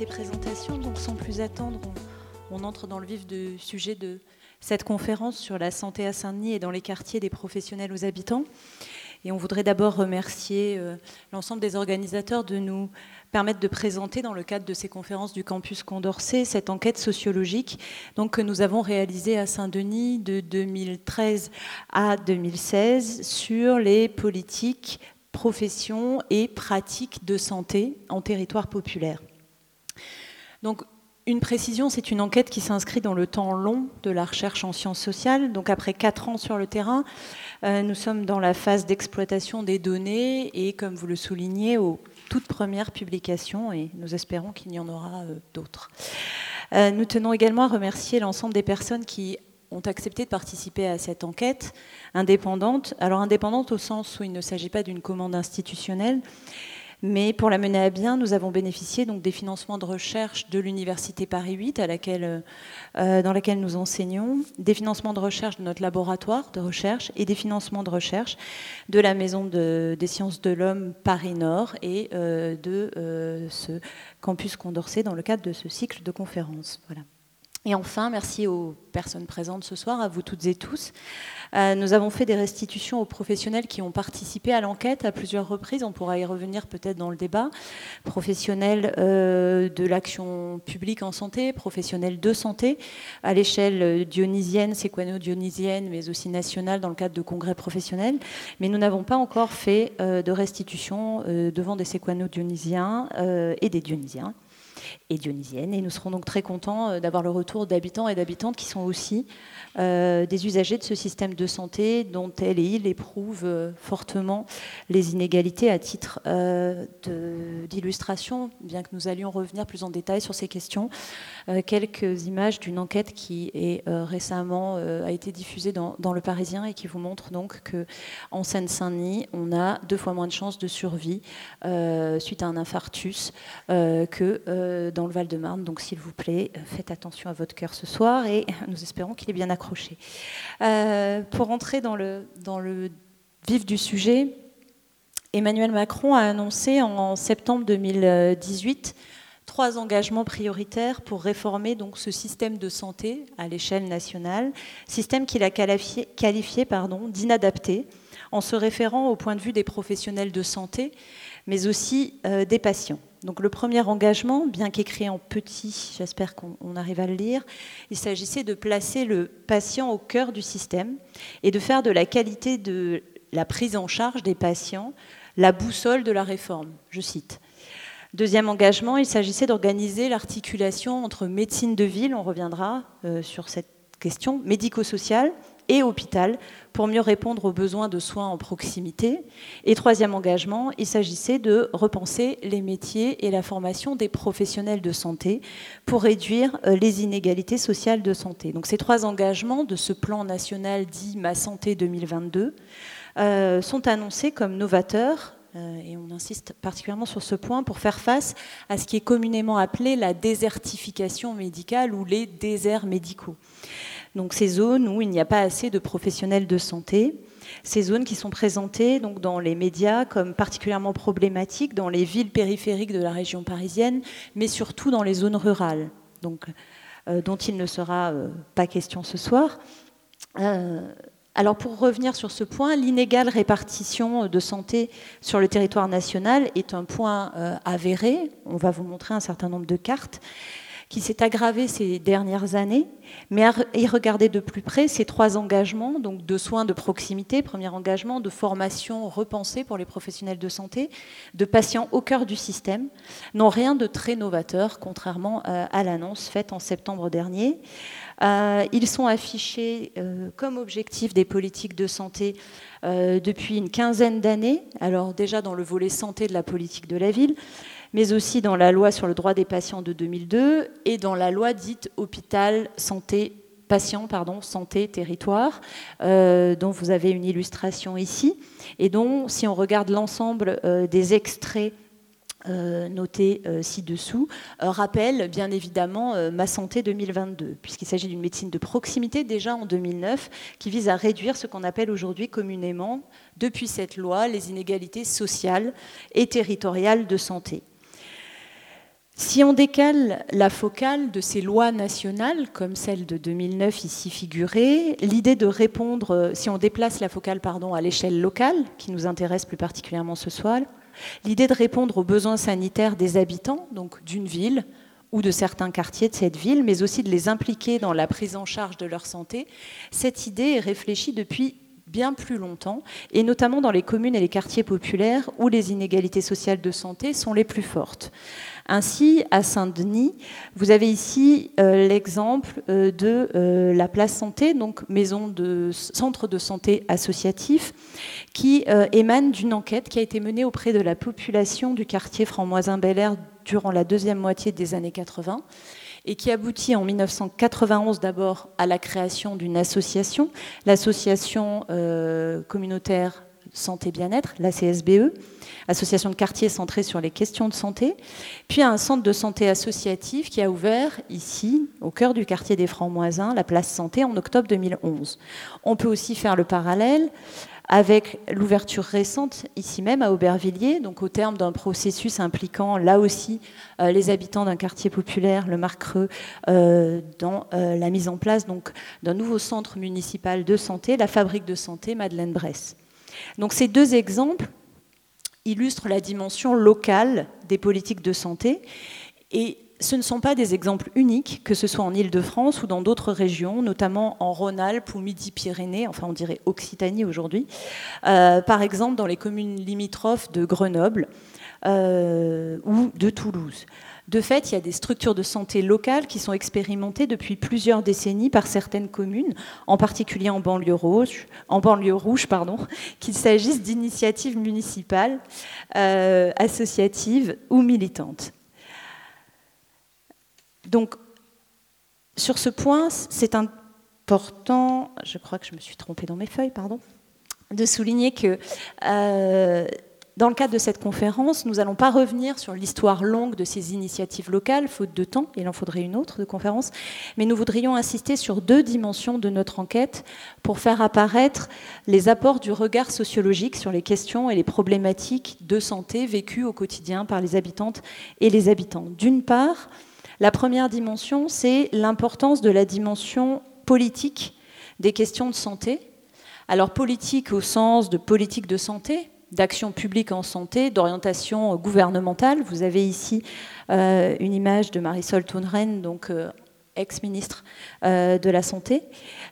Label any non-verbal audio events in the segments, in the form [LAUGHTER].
ces présentations. Donc sans plus attendre, on, entre dans le vif du sujet de cette conférence sur la santé à Saint-Denis et dans les quartiers des professionnels aux habitants. Et on voudrait d'abord remercier euh, l'ensemble des organisateurs de nous permettre de présenter dans le cadre de ces conférences du campus Condorcet cette enquête sociologique que nous avons réalisée à Saint-Denis de 2013 à 2016 sur les politiques, professions et pratiques de santé en territoire populaire. Donc, une précision, c'est une enquête qui s'inscrit dans le temps long de la recherche en sciences sociales. Donc après quatre ans sur le terrain, euh, nous sommes dans la phase d'exploitation des données et, comme vous le soulignez, aux toutes premières publications et nous espérons qu'il y en aura euh, d'autres. Euh, nous tenons également à remercier l'ensemble des personnes qui ont accepté de participer à cette enquête indépendante. Alors indépendante au sens où il ne s'agit pas d'une commande institutionnelle, mais pour la mener à bien, nous avons bénéficié donc des financements de recherche de l'Université Paris 8, à laquelle, euh, dans laquelle nous enseignons, des financements de recherche de notre laboratoire de recherche et des financements de recherche de la Maison des sciences de l'homme Paris Nord et euh, de euh, ce campus Condorcet dans le cadre de ce cycle de conférences. Voilà. Et enfin, merci aux personnes présentes ce soir, à vous toutes et tous. Euh, nous avons fait des restitutions aux professionnels qui ont participé à l'enquête à plusieurs reprises. On pourra y revenir peut-être dans le débat. Professionnels euh, de l'action publique en santé, professionnels de santé, à l'échelle dionysienne, séquano-dionysienne, mais aussi nationale dans le cadre de congrès professionnels. Mais nous n'avons pas encore fait euh, de restitution devant des séquano-dionysiens et des dionysiens et dionysienne. Et nous serons donc très contents euh, d'avoir le retour d'habitants et d'habitantes qui sont aussi euh, des usagers de ce système de santé dont elle et il éprouvent euh, fortement les inégalités à titre d'illustration, bien que nous allions revenir plus en détail sur ces questions. quelques images d'une enquête qui est récemment a été diffusée dans, Le Parisien et qui vous montre donc que en Seine-Saint-Denis, on a deux fois moins de chances de survie suite à un infarctus que dans le Val-de-Marne. Donc, s'il vous plaît, faites attention à votre cœur ce soir et [LAUGHS] nous espérons qu'il est bien accroché. Euh, pour entrer dans le, vif du sujet, Emmanuel Macron a annoncé en septembre 2018 trois engagements prioritaires pour réformer ce système de santé à l'échelle nationale, système qu'il a qualifié d'inadapté en se référant au point de vue des professionnels de santé, mais aussi euh, des patients. Donc le premier engagement, bien qu'écrit en petit, j'espère qu'on arrive à le lire, il s'agissait de placer le patient au cœur du système et de faire de la qualité de la prise en charge des patients la boussole de la réforme, je cite. Deuxième engagement, il s'agissait d'organiser l'articulation entre médecine de ville, on reviendra euh, sur cette question, médico-sociale et hôpital pour mieux répondre aux besoins de soins en proximité. Et troisième engagement, il s'agissait de repenser les métiers et la formation des professionnels de santé pour réduire euh, les inégalités sociales de santé. Donc ces trois engagements de ce plan national dit Ma santé 2022 euh, sont annoncés comme novateurs euh, et on insiste particulièrement sur ce point pour faire face à ce qui est communément appelé la désertification médicale ou les déserts médicaux. Donc ces zones où il n'y a pas assez de professionnels de santé, ces zones qui sont présentées donc dans les médias comme particulièrement problématiques dans les villes périphériques de la région parisienne, mais surtout dans les zones rurales, donc, euh, dont il ne sera euh, pas question ce soir. Euh, alors pour revenir sur ce point, l'inégale répartition de santé sur le territoire national est un point avéré. On va vous montrer un certain nombre de cartes qui s'est aggravé ces dernières années, mais à y regarder de plus près ces trois engagements, donc de soins de proximité, premier engagement, de formation repensée pour les professionnels de santé, de patients au cœur du système, n'ont rien de très novateur, contrairement euh, à l'annonce faite en septembre dernier. Euh, ils sont affichés euh, comme objectif des politiques de santé depuis une quinzaine d'années, alors déjà dans le volet santé de la politique de la ville, mais aussi dans la loi sur le droit des patients de 2002 et dans la loi dite hôpital santé patient pardon, santé territoire, euh, dont vous avez une illustration ici, et dont, si on regarde l'ensemble euh, des extraits euh, notés ci-dessous, rappelle bien évidemment Ma Santé 2022, puisqu'il s'agit d'une médecine de proximité déjà en 2009, qui vise à réduire ce qu'on appelle aujourd'hui communément, depuis cette loi, les inégalités sociales et territoriales de santé. Si on décale la focale de ces lois nationales, comme celle de 2009 ici figurée, l'idée de répondre, si on déplace la focale pardon, à l'échelle locale, qui nous intéresse plus particulièrement ce soir, l'idée de répondre aux besoins sanitaires des habitants, donc d'une ville ou de certains quartiers de cette ville, mais aussi de les impliquer dans la prise en charge de leur santé, cette idée est réfléchie depuis bien plus longtemps, et notamment dans les communes et les quartiers populaires où les inégalités sociales de santé sont les plus fortes. Ainsi, à Saint-Denis, vous avez ici euh, l'exemple euh, de euh, la place santé, donc maison de centre de santé associatif, qui émane d'une enquête qui a été menée auprès de la population du quartier Franc-Moisin-Bel-Air durant la deuxième moitié des années 80 et qui aboutit en 1991 d'abord à la création d'une association, l'association communautaire santé bien-être, la CSBE, association de quartier centrée sur les questions de santé, puis un centre de santé associatif qui a ouvert ici, au cœur du quartier des Francs-Moisins, la place santé en octobre 2011. On peut aussi faire le parallèle avec l'ouverture récente ici même à Aubervilliers, donc au terme d'un processus impliquant là aussi euh, les habitants d'un quartier populaire, le Marcreux, euh, dans euh, la mise en place d'un nouveau centre municipal de santé, la fabrique de santé Madeleine Bresse. Donc ces deux exemples illustrent la dimension locale des politiques de santé et ce ne sont pas des exemples uniques, que ce soit en Île-de-France ou dans d'autres régions, notamment en Rhône-Alpes ou Midi-Pyrénées, enfin on dirait Occitanie aujourd'hui, euh, par exemple dans les communes limitrophes de Grenoble euh, ou de Toulouse. De fait, il y a des structures de santé locales qui sont expérimentées depuis plusieurs décennies par certaines communes, en particulier en banlieue rouge, pardon, qu'il s'agisse d'initiatives municipales, euh, associatives ou militantes. Donc, sur ce point, c'est important, je crois que je me suis trompée dans mes feuilles, pardon, de souligner que euh, dans le cadre de cette conférence, nous n'allons pas revenir sur l'histoire longue de ces initiatives locales, faute de temps, il en faudrait une autre de conférence, mais nous voudrions insister sur deux dimensions de notre enquête pour faire apparaître les apports du regard sociologique sur les questions et les problématiques de santé vécues au quotidien par les habitantes et les habitants. D'une part, la première dimension, c'est l'importance de la dimension politique des questions de santé. Alors politique au sens de politique de santé, d'action publique en santé, d'orientation gouvernementale. Vous avez ici euh, une image de Marisol Tounren, donc euh, ex-ministre euh, de la Santé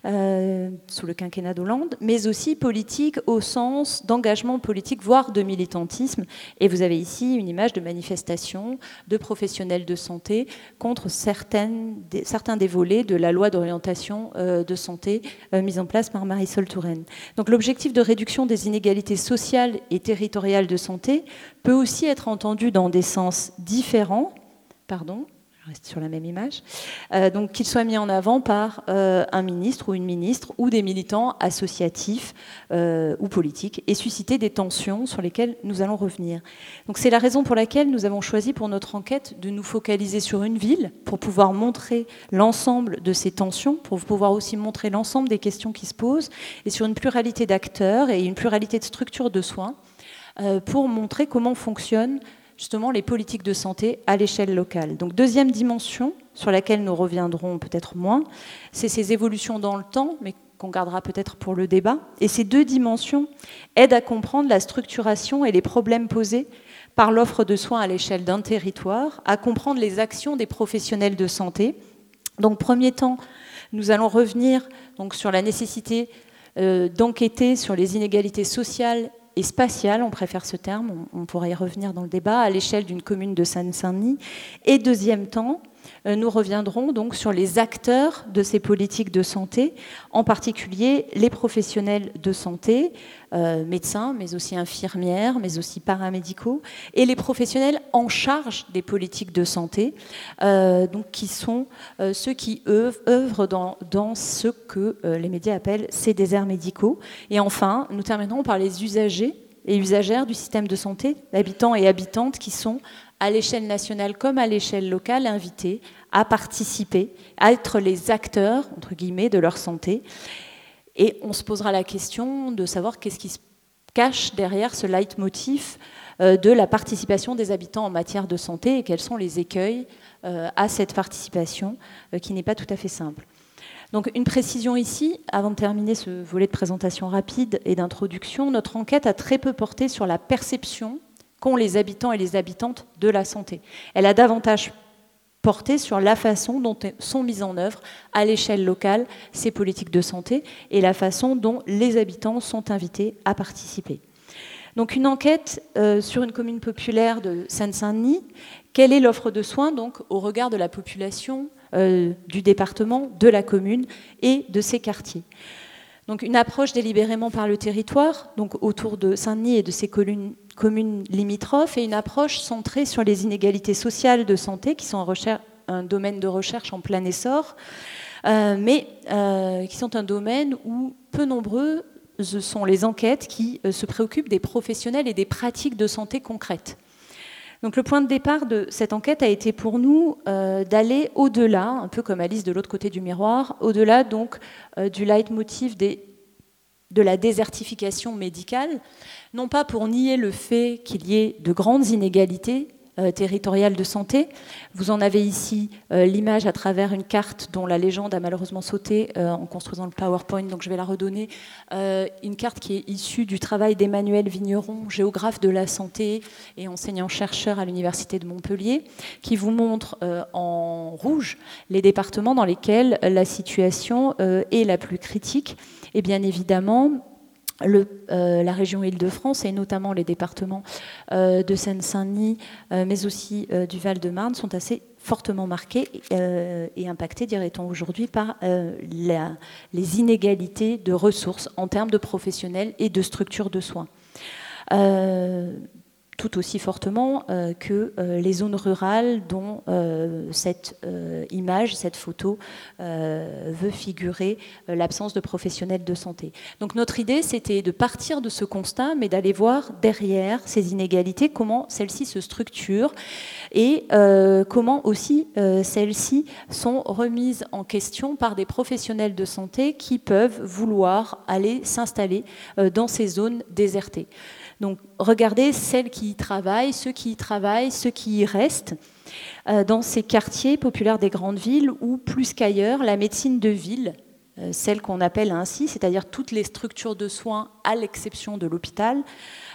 euh, sous le quinquennat d'Hollande, mais aussi politique au sens d'engagement politique, voire de militantisme. Et vous avez ici une image de manifestation de professionnels de santé contre certains des volets de la loi d'orientation euh, de santé mise en place par Marisol Touraine. Donc l'objectif de réduction des inégalités sociales et territoriales de santé peut aussi être entendu dans des sens différents. Pardon, reste sur la même image, euh, donc qu'il soit mis en avant par euh, un ministre ou une ministre ou des militants associatifs euh, ou politiques et susciter des tensions sur lesquelles nous allons revenir. Donc c'est la raison pour laquelle nous avons choisi pour notre enquête de nous focaliser sur une ville pour pouvoir montrer l'ensemble de ces tensions, pour pouvoir aussi montrer l'ensemble des questions qui se posent et sur une pluralité d'acteurs et une pluralité de structures de soins pour montrer comment fonctionne justement les politiques de santé à l'échelle locale. Donc deuxième dimension sur laquelle nous reviendrons peut-être moins, c'est ces évolutions dans le temps, mais qu'on gardera peut-être pour le débat. Et ces deux dimensions aident à comprendre la structuration et les problèmes posés par l'offre de soins à l'échelle d'un territoire, à comprendre les actions des professionnels de santé. Donc premier temps, nous allons revenir sur la nécessité euh, d'enquêter sur les inégalités sociales et spatiale, on préfère ce terme, on, pourrait y revenir dans le débat, à l'échelle d'une commune de Seine-Saint-Denis. Et deuxième temps, nous reviendrons donc sur les acteurs de ces politiques de santé, en particulier les professionnels de santé, euh, médecins, mais aussi infirmières, mais aussi paramédicaux, et les professionnels en charge des politiques de santé, euh, qui sont ceux qui œuvrent dans, dans ce que les médias appellent ces déserts médicaux. Et enfin, nous terminerons par les usagers et usagères du système de santé, habitants et habitantes qui sont à l'échelle nationale comme à l'échelle locale, invités à participer, à être les acteurs, entre guillemets, de leur santé. Et on se posera la question de savoir qu'est-ce qui se cache derrière ce leitmotiv de la participation des habitants en matière de santé et quels sont les écueils à cette participation qui n'est pas tout à fait simple. Donc une précision ici, avant de terminer ce volet de présentation rapide et d'introduction, notre enquête a très peu porté sur la perception qu'ont les habitants et les habitantes de la santé. Elle a davantage porté sur la façon dont sont mises en œuvre à l'échelle locale ces politiques de santé et la façon dont les habitants sont invités à participer. Donc une enquête euh, sur une commune populaire de Seine-Saint-Denis. Quelle est l'offre de soins donc au regard de la population euh, du département, de la commune et de ses quartiers? Donc une approche délibérément par le territoire, donc autour de Saint-Denis et de ses communes, limitrophes, et une approche centrée sur les inégalités sociales de santé, qui sont un, domaine de recherche en plein essor, euh, mais qui sont un domaine où peu nombreux sont les enquêtes qui euh, se préoccupent des professionnels et des pratiques de santé concrètes. Donc le point de départ de cette enquête a été pour nous euh, d'aller au-delà, un peu comme Alice de l'autre côté du miroir, au-delà donc euh, du leitmotiv des, de la désertification médicale, non pas pour nier le fait qu'il y ait de grandes inégalités euh, territoriale de santé. Vous en avez ici euh, l'image à travers une carte dont la légende a malheureusement sauté euh, en construisant le PowerPoint, donc je vais la redonner. une carte qui est issue du travail d'Emmanuel Vigneron, géographe de la santé et enseignant-chercheur à l'Université de Montpellier, qui vous montre en rouge les départements dans lesquels la situation est la plus critique. Et bien évidemment, euh, la région Île-de-France et notamment les départements euh, de Seine-Saint-Denis, euh, mais aussi du Val-de-Marne, sont assez fortement marqués et impactés, dirait-on aujourd'hui, par les inégalités de ressources en termes de professionnels et de structures de soins tout aussi fortement euh, que euh, les zones rurales dont euh, cette image, cette photo veut figurer l'absence de professionnels de santé. Donc notre idée, c'était de partir de ce constat, mais d'aller voir derrière ces inégalités comment celles-ci se structurent et comment aussi celles-ci sont remises en question par des professionnels de santé qui peuvent vouloir aller s'installer dans ces zones désertées. Donc regardez celles qui y travaillent, ceux qui y travaillent, ceux qui y restent, euh, dans ces quartiers populaires des grandes villes où, plus qu'ailleurs, la médecine de ville, euh, celle qu'on appelle ainsi, c'est-à-dire toutes les structures de soins à l'exception de l'hôpital,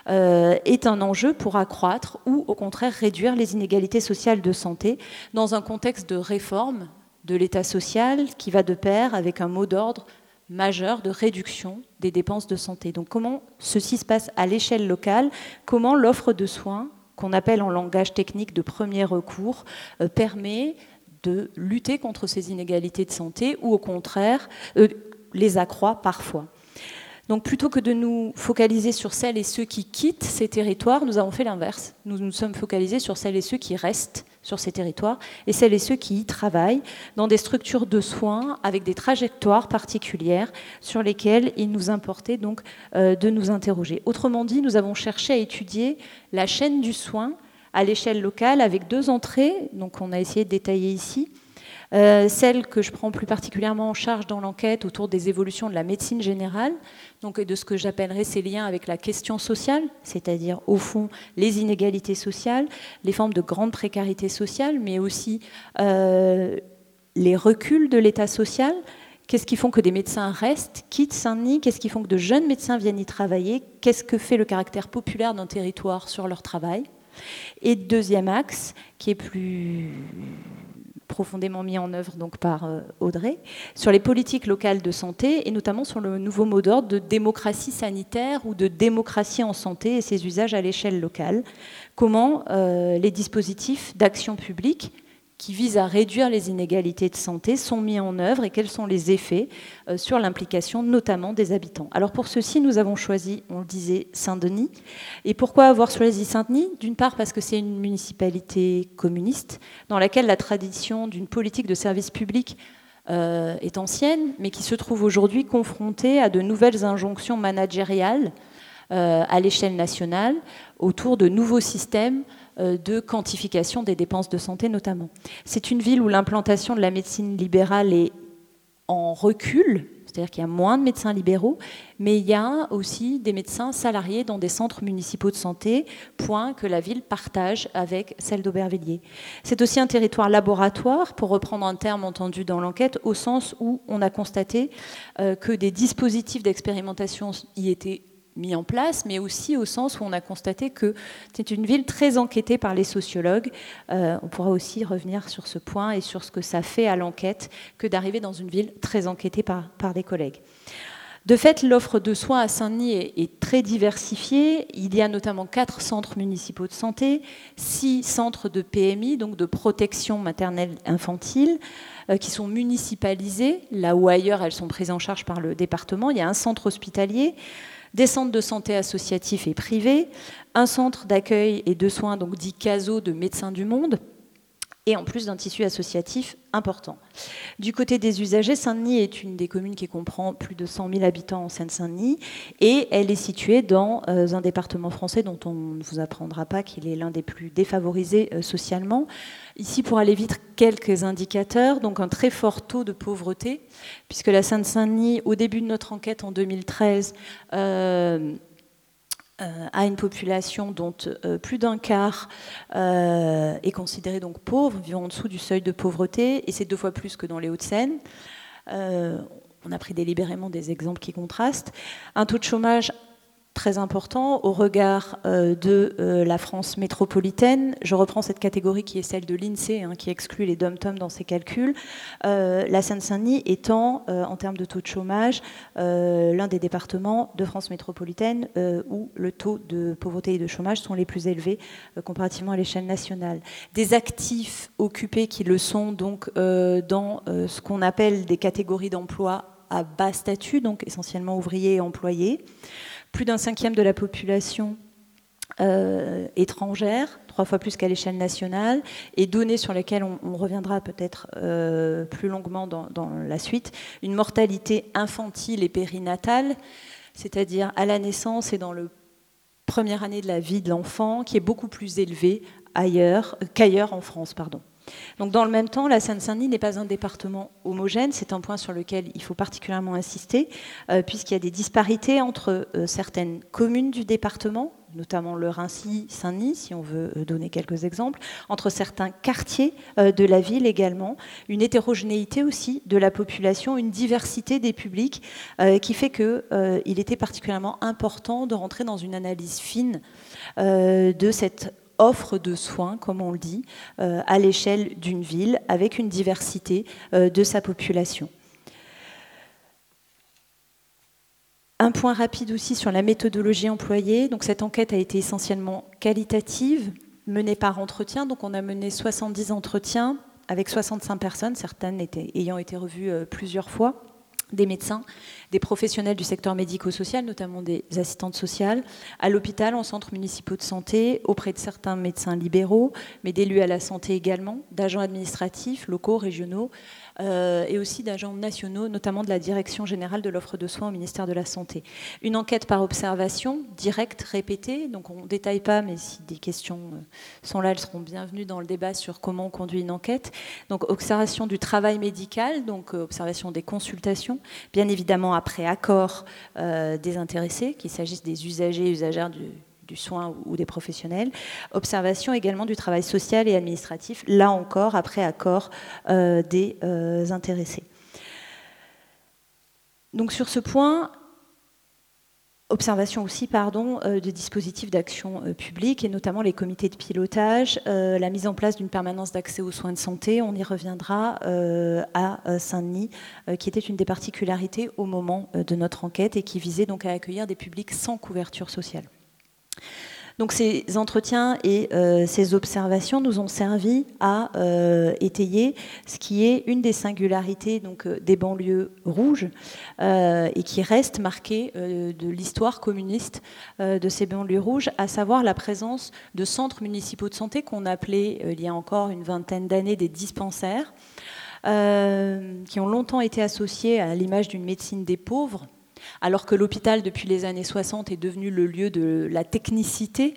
euh, est un enjeu pour accroître ou au contraire réduire les inégalités sociales de santé dans un contexte de réforme de l'État social qui va de pair avec un mot d'ordre majeur de réduction des dépenses de santé. Donc comment ceci se passe à l'échelle locale? Comment l'offre de soins, qu'on appelle en langage technique de premier recours, euh, permet de lutter contre ces inégalités de santé ou au contraire euh, les accroît parfois? Donc plutôt que de nous focaliser sur celles et ceux qui quittent ces territoires, nous avons fait l'inverse. Nous nous sommes focalisés sur celles et ceux qui restent sur ces territoires et celles et ceux qui y travaillent dans des structures de soins avec des trajectoires particulières sur lesquelles il nous importait donc euh, de nous interroger. Autrement dit, nous avons cherché à étudier la chaîne du soin à l'échelle locale avec deux entrées, donc on a essayé de détailler ici. Euh, celle que je prends plus particulièrement en charge dans l'enquête autour des évolutions de la médecine générale, donc de ce que j'appellerais ces liens avec la question sociale, c'est-à-dire au fond les inégalités sociales, les formes de grande précarité sociale, mais aussi euh, les reculs de l'état social. Qu'est-ce qui font que des médecins restent, quittent Saint-Denis? Qu'est-ce qui font que de jeunes médecins viennent y travailler? Qu'est-ce que fait le caractère populaire d'un territoire sur leur travail? Et deuxième axe, qui est plus profondément mis en œuvre donc par euh, Audrey, sur les politiques locales de santé et notamment sur le nouveau mot d'ordre de démocratie sanitaire ou de démocratie en santé et ses usages à l'échelle locale. Comment euh, les dispositifs d'action publique qui visent à réduire les inégalités de santé sont mis en œuvre et quels sont les effets euh, sur l'implication notamment des habitants. Alors pour ceci, nous avons choisi, on le disait, Saint-Denis. Et pourquoi avoir choisi Saint-Denis? D'une part parce que c'est une municipalité communiste dans laquelle la tradition d'une politique de service public euh, est ancienne, mais qui se trouve aujourd'hui confrontée à de nouvelles injonctions managériales euh, à l'échelle nationale autour de nouveaux systèmes de quantification des dépenses de santé notamment. C'est une ville où l'implantation de la médecine libérale est en recul, c'est-à-dire qu'il y a moins de médecins libéraux, mais il y a aussi des médecins salariés dans des centres municipaux de santé, point que la ville partage avec celle d'Aubervilliers. C'est aussi un territoire laboratoire, pour reprendre un terme entendu dans l'enquête, au sens où on a constaté euh, que des dispositifs d'expérimentation y étaient mis en place, mais aussi au sens où on a constaté que c'est une ville très enquêtée par les sociologues. Euh, on pourra aussi revenir sur ce point et sur ce que ça fait à l'enquête que d'arriver dans une ville très enquêtée par, des collègues. De fait, l'offre de soins à Saint-Denis est, très diversifiée. Il y a notamment quatre centres municipaux de santé, six centres de PMI, donc de protection maternelle infantile, euh, qui sont municipalisés, là où ailleurs elles sont prises en charge par le département. Il y a un centre hospitalier, des centres de santé associatifs et privés, un centre d'accueil et de soins, donc dit CASO, de Médecins du Monde, et en plus d'un tissu associatif important. Du côté des usagers, Saint-Denis est une des communes qui comprend plus de 100 000 habitants en Seine-Saint-Denis et elle est située dans euh, un département français dont on ne vous apprendra pas qu'il est l'un des plus défavorisés euh, socialement. Ici, pour aller vite, quelques indicateurs. Donc un très fort taux de pauvreté, puisque la Seine-Saint-Denis, au début de notre enquête en 2013, euh, à une population dont euh, plus d'un quart euh, est considéré donc pauvre, vivant en dessous du seuil de pauvreté, et c'est deux fois plus que dans les Hauts-de-Seine. on a pris délibérément des exemples qui contrastent. Un taux de chômage très important au regard euh, de euh, la France métropolitaine. Je reprends cette catégorie qui est celle de l'INSEE, hein, qui exclut les dom-tom dans ses calculs. Euh, la Seine-Saint-Denis étant, en termes de taux de chômage, l'un des départements de France métropolitaine où le taux de pauvreté et de chômage sont les plus élevés comparativement à l'échelle nationale. Des actifs occupés qui le sont donc dans ce qu'on appelle des catégories d'emploi à bas statut, donc essentiellement ouvriers et employés plus d'un cinquième de la population euh, étrangère, trois fois plus qu'à l'échelle nationale, et données sur lesquelles on, reviendra peut-être euh, plus longuement dans, la suite, une mortalité infantile et périnatale, c'est-à-dire à la naissance et dans la première année de la vie de l'enfant, qui est beaucoup plus élevée ailleurs qu'ailleurs en France. Pardon. Donc dans le même temps, la Seine-Saint-Denis n'est pas un département homogène, c'est un point sur lequel il faut particulièrement insister, euh, puisqu'il y a des disparités entre euh, certaines communes du département, notamment le Rincy, Saint-Denis, si on veut euh, donner quelques exemples, entre certains quartiers de la ville également, une hétérogénéité aussi de la population, une diversité des publics, qui fait qu'il était particulièrement important de rentrer dans une analyse fine de cette offre de soins, comme on le dit, euh, à l'échelle d'une ville, avec une diversité euh, de sa population. Un point rapide aussi sur la méthodologie employée. Donc cette enquête a été essentiellement qualitative, menée par entretien. Donc on a mené 70 entretiens avec 65 personnes, certaines ayant été revues euh, plusieurs fois des médecins, des professionnels du secteur médico-social, notamment des assistantes sociales, à l'hôpital, en centres municipaux de santé, auprès de certains médecins libéraux, mais d'élus à la santé également, d'agents administratifs, locaux, régionaux, euh, et aussi d'agents nationaux, notamment de la Direction générale de l'offre de soins au ministère de la Santé. Une enquête par observation, directe, répétée, donc on ne détaille pas, mais si des questions euh, sont là, elles seront bienvenues dans le débat sur comment on conduit une enquête. Donc observation du travail médical, donc euh, observation des consultations, bien évidemment après accord des intéressés, qu'il s'agisse des usagers et usagères du du soin ou des professionnels. Observation également du travail social et administratif, là encore après accord euh, des euh, intéressés. Donc sur ce point, observation aussi pardon, euh, de dispositifs d'action publique et notamment les comités de pilotage, la mise en place d'une permanence d'accès aux soins de santé, on y reviendra à Saint-Denis, qui était une des particularités au moment de notre enquête et qui visait donc à accueillir des publics sans couverture sociale. Donc ces entretiens et euh, ces observations nous ont servi à euh, étayer ce qui est une des singularités donc, euh, des banlieues rouges et qui reste marquée de l'histoire communiste de ces banlieues rouges, à savoir la présence de centres municipaux de santé qu'on appelait il y a encore une vingtaine d'années des dispensaires, qui ont longtemps été associés à l'image d'une médecine des pauvres alors que l'hôpital, depuis les années 60, est devenu le lieu de la technicité,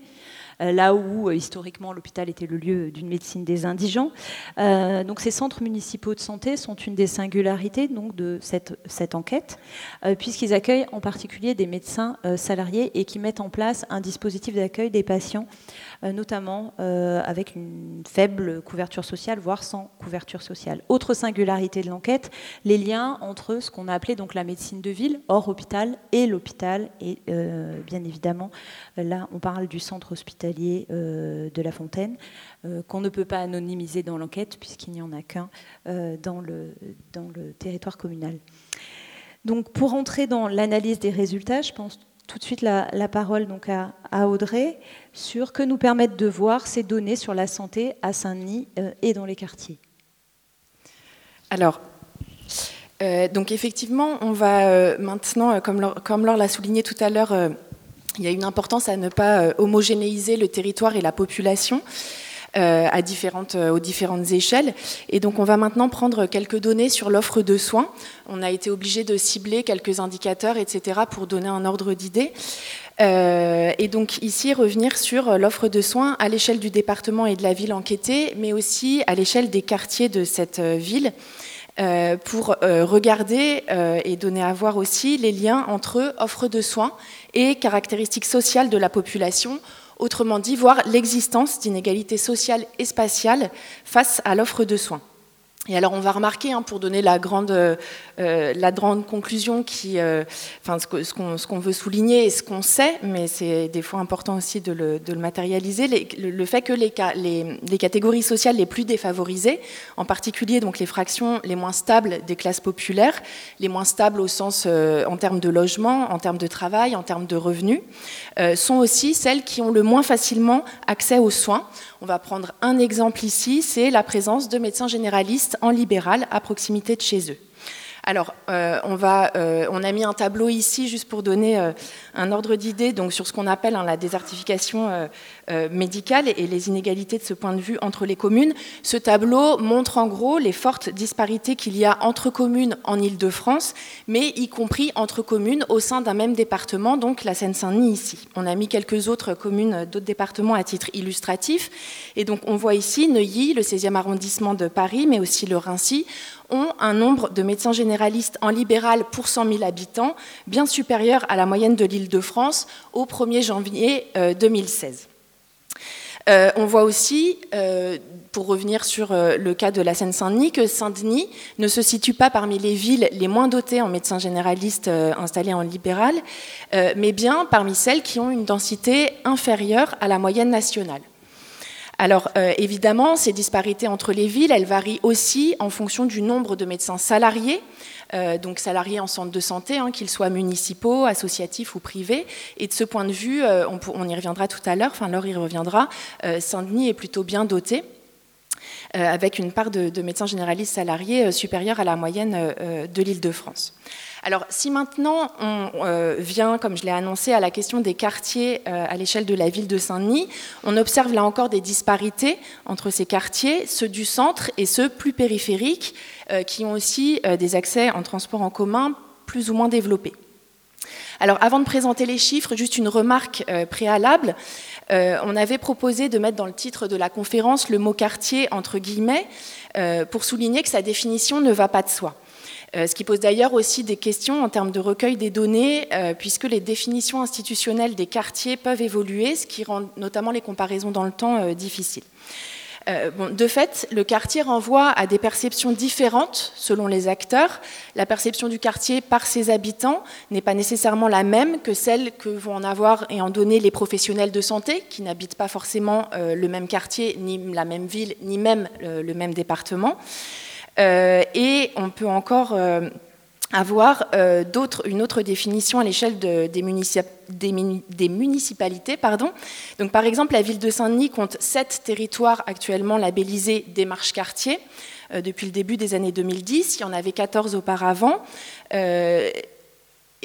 là où historiquement l'hôpital était le lieu d'une médecine des indigents. donc ces centres municipaux de santé sont une des singularités donc, de cette, enquête, puisqu'ils accueillent en particulier des médecins salariés et qui mettent en place un dispositif d'accueil des patients euh, notamment euh, avec une faible couverture sociale, voire sans couverture sociale. Autre singularité de l'enquête, les liens entre ce qu'on a appelé donc la médecine de ville, hors hôpital, et l'hôpital. Et euh, bien évidemment, là, on parle du centre hospitalier de La Fontaine, qu'on ne peut pas anonymiser dans l'enquête, puisqu'il n'y en a qu'un dans, le, dans le territoire communal. Donc, pour entrer dans l'analyse des résultats, je pense tout de suite la, parole donc à, Audrey sur que nous permettent de voir ces données sur la santé à Saint-Denis euh, et dans les quartiers. Alors, euh, donc effectivement, on va euh, maintenant, comme Laure, comme l'a souligné tout à l'heure, il y a une importance à ne pas homogénéiser le territoire et la population. Euh, à différentes, euh, aux différentes échelles. Et donc on va maintenant prendre quelques données sur l'offre de soins. On a été obligé de cibler quelques indicateurs, etc., pour donner un ordre d'idée. Euh, et donc ici revenir sur l'offre de soins à l'échelle du département et de la ville enquêtée, mais aussi à l'échelle des quartiers de cette ville. Pour regarder et donner à voir aussi les liens entre offre de soins et caractéristiques sociales de la population Autrement dit, voir l'existence d'inégalités sociales et spatiales face à l'offre de soins. Et alors on va remarquer, hein, pour donner la grande, euh, conclusion, euh, ce qu'on veut souligner et ce qu'on sait, mais c'est des fois important aussi de le, matérialiser, le, fait que les, catégories sociales les plus défavorisées, en particulier donc les fractions les moins stables des classes populaires, les moins stables au sens euh, en termes de logement, en termes de travail, en termes de revenus, sont aussi celles qui ont le moins facilement accès aux soins. On va prendre un exemple ici, c'est la présence de médecins généralistes en libéral à proximité de chez eux. Alors, euh, euh, on, a mis un tableau ici juste pour donner euh, un ordre d'idée sur ce qu'on appelle hein, la désertification médicale et les inégalités de ce point de vue entre les communes. Ce tableau montre en gros les fortes disparités qu'il y a entre communes en Île-de-France, mais y compris entre communes au sein d'un même département, donc la Seine-Saint-Denis ici. On a mis quelques autres communes d'autres départements à titre illustratif. Et donc, on voit ici Neuilly, le 16e arrondissement de Paris, mais aussi le Rincy ont un nombre de médecins généralistes en libéral pour 100 000 habitants bien supérieur à la moyenne de l'Île-de-France au 1er janvier 2016. Euh, euh, on voit aussi, euh, pour revenir sur le cas de la Seine-Saint-Denis, que Saint-Denis ne se situe pas parmi les villes les moins dotées en médecins généralistes installés en libéral, mais bien parmi celles qui ont une densité inférieure à la moyenne nationale. Alors euh, évidemment, ces disparités entre les villes, elles varient aussi en fonction du nombre de médecins salariés, euh, donc salariés en centre de santé, hein, qu'ils soient municipaux, associatifs ou privés. Et de ce point de vue, euh, on, y reviendra tout à l'heure, enfin Laure y reviendra, Saint-Denis est plutôt bien doté. avec une part de, de médecins généralistes salariés supérieure à la moyenne de l'île de France. Alors si maintenant on euh, vient, comme je l'ai annoncé, à la question des quartiers euh, à l'échelle de la ville de Saint-Denis, on observe là encore des disparités entre ces quartiers, ceux du centre et ceux plus périphériques, euh, qui ont aussi des accès en transport en commun plus ou moins développés. Alors avant de présenter les chiffres, juste une remarque préalable. on avait proposé de mettre dans le titre de la conférence le mot quartier entre guillemets pour souligner que sa définition ne va pas de soi. Euh, ce qui pose d'ailleurs aussi des questions en termes de recueil des données, euh, puisque les définitions institutionnelles des quartiers peuvent évoluer, ce qui rend notamment les comparaisons dans le temps euh, difficiles. de fait, le quartier renvoie à des perceptions différentes selon les acteurs. La perception du quartier par ses habitants n'est pas nécessairement la même que celle que vont en avoir et en donner les professionnels de santé, qui n'habitent pas forcément le même quartier, ni la même ville, ni même le même département. Euh, et on peut encore euh, avoir euh, une autre définition à l'échelle des, municipalités. Pardon. Donc, par exemple, la ville de Saint-Denis compte sept territoires actuellement labellisés démarche quartier depuis le début des années 2010. Il y en avait 14 auparavant. et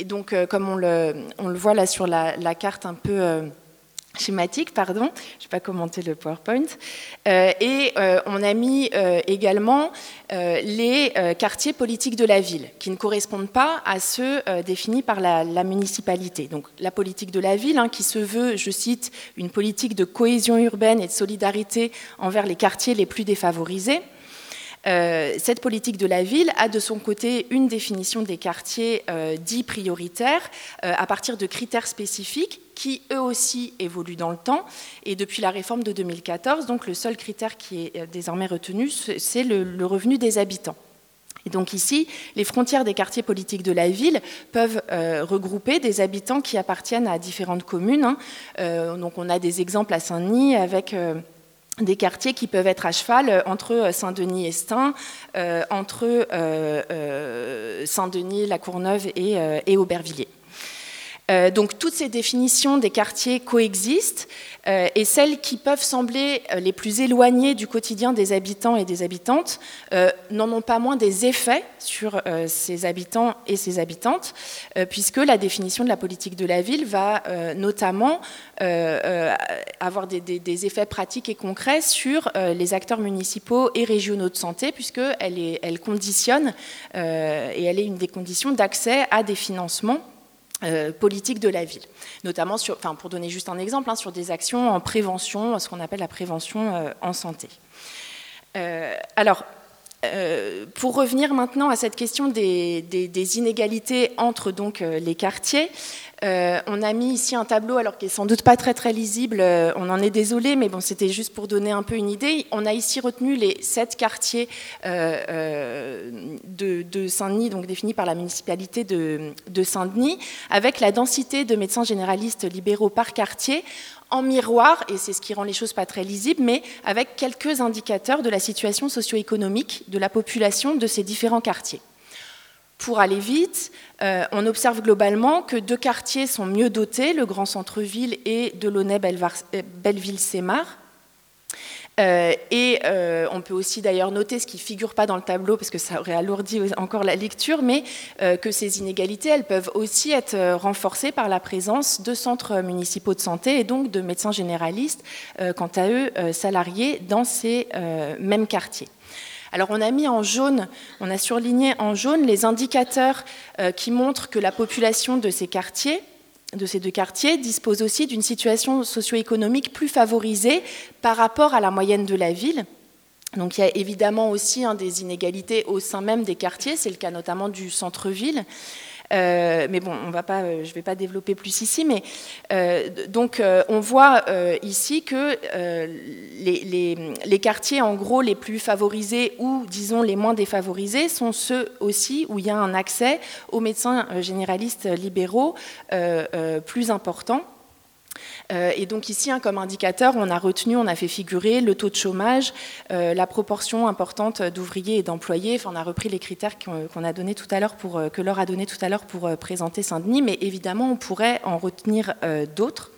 donc, comme on le, voit là sur la carte un peu schématique, pardon, je n'ai pas commenté le PowerPoint, euh, et euh, on a mis euh, également les quartiers politiques de la ville, qui ne correspondent pas à ceux définis par la, municipalité. Donc la politique de la ville, hein, qui se veut, je cite, une politique de cohésion urbaine et de solidarité envers les quartiers les plus défavorisés. cette politique de la ville a de son côté une définition des quartiers dits prioritaires à partir de critères spécifiques qui eux aussi évoluent dans le temps. Et depuis la réforme de 2014, donc le seul critère qui est euh, désormais retenu, c'est le, revenu des habitants. Et donc ici, les frontières des quartiers politiques de la ville peuvent euh, regrouper des habitants qui appartiennent à différentes communes. Hein. Euh, donc on a des exemples à Saint-Denis avec des quartiers qui peuvent être à cheval entre Saint-Denis et Stein, entre Saint-Denis, La Courneuve et, et Aubervilliers. Euh, donc toutes ces définitions des quartiers coexistent euh, et celles qui peuvent sembler euh, les plus éloignées du quotidien des habitants et des habitantes n'en ont pas moins des effets sur ces habitants et ces habitantes, puisque la définition de la politique de la ville va notamment avoir des, effets pratiques et concrets sur les acteurs municipaux et régionaux de santé, puisqu'elle elle conditionne et elle est une des conditions d'accès à des financements euh, politique de la ville, notamment pour donner juste un exemple, hein, sur des actions en prévention, ce qu'on appelle la prévention euh, en santé. Euh, alors, pour revenir maintenant à cette question des, des inégalités entre donc, les quartiers, on a mis ici un tableau, alors qui est sans doute pas très très lisible, on en est désolé, mais bon, c'était juste pour donner un peu une idée. On a ici retenu les sept quartiers de, Saint-Denis, donc définis par la municipalité de, de Saint-Denis, avec la densité de médecins généralistes libéraux par quartier en miroir, et c'est ce qui rend les choses pas très lisibles, mais avec quelques indicateurs de la situation socio-économique de la population de ces différents quartiers. Pour aller vite, euh, on observe globalement que deux quartiers sont mieux dotés, le grand centre-ville et Delaunay-Belleville-Sémar. Euh, et euh, on peut aussi d'ailleurs noter ce qui ne figure pas dans le tableau parce que ça aurait alourdi encore la lecture, mais que ces inégalités, elles peuvent aussi être renforcées par la présence de centres municipaux de santé et donc de médecins généralistes, quant à eux salariés dans ces mêmes quartiers. Alors on a mis en jaune, on a surligné en jaune les indicateurs euh, qui montrent que la population de ces quartiers, de ces deux quartiers, dispose aussi d'une situation socio-économique plus favorisée par rapport à la moyenne de la ville. Donc il y a évidemment aussi hein, des inégalités au sein même des quartiers, c'est le cas notamment du centre-ville. Euh, mais bon, euh, je ne vais pas développer plus ici, mais euh, donc on voit ici que les, les, quartiers, en gros, les plus favorisés ou, disons, les moins défavorisés sont ceux aussi où il y a un accès aux médecins généralistes libéraux plus important. Euh, et donc ici, hein, comme indicateur, on a retenu, on a fait figurer le taux de chômage, euh, la proportion importante d'ouvriers et d'employés. Enfin, on a repris les critères qu'on a donné tout à l'heure euh, que Laure a donné tout à l'heure pour présenter Saint-Denis, mais évidemment, on pourrait en retenir d'autres.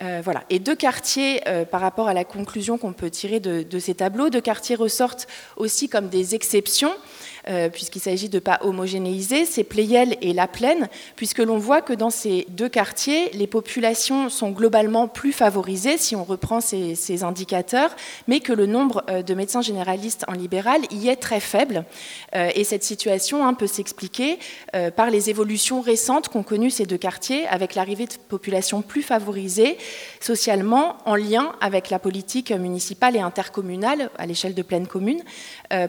voilà. Et deux quartiers, par rapport à la conclusion qu'on peut tirer de, de, ces tableaux, deux quartiers ressortent aussi comme des exceptions. Euh, puisqu'il s'agit de ne pas homogénéiser, c'est Pléiel et La Plaine, puisque l'on voit que dans ces deux quartiers, les populations sont globalement plus favorisées, si on reprend ces, indicateurs, mais que le nombre euh, de médecins généralistes en libéral y est très faible. Euh, et cette situation hein, peut s'expliquer par les évolutions récentes qu'ont connues ces deux quartiers, avec l'arrivée de populations plus favorisées socialement, en lien avec la politique municipale et intercommunale à l'échelle de pleine commune,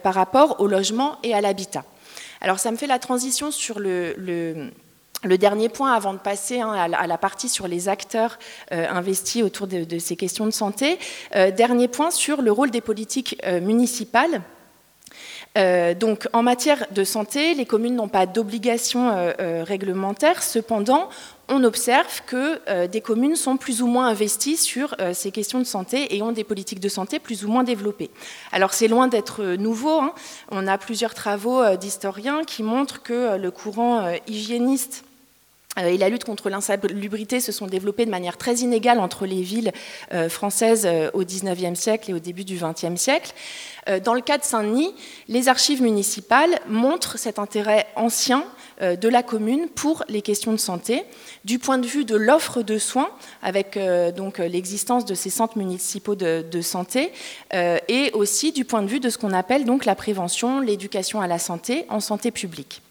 par rapport au logement et à Alors ça me fait la transition sur le, le, dernier point avant de passer hein, à, la, partie sur les acteurs euh, investis autour de, ces questions de santé. Euh, dernier point sur le rôle des politiques euh, municipales. Donc, en matière de santé, les communes n'ont pas d'obligation réglementaire. Cependant, on observe que euh, des communes sont plus ou moins investies sur euh, ces questions de santé et ont des politiques de santé plus ou moins développées. Alors c'est loin d'être euh, nouveau. Hein. On a plusieurs travaux d'historiens qui montrent que le courant hygiéniste et la lutte contre l'insalubrité se sont développées de manière très inégale entre les villes françaises au XIXe siècle et au début du XXe siècle. Dans le cas de Saint-Denis, les archives municipales montrent cet intérêt ancien euh, de la commune pour les questions de santé, du point de vue de l'offre de soins, avec euh, donc l'existence de ces centres municipaux de, santé, euh, et aussi du point de vue de ce qu'on appelle donc la prévention, l'éducation à la santé en santé publique.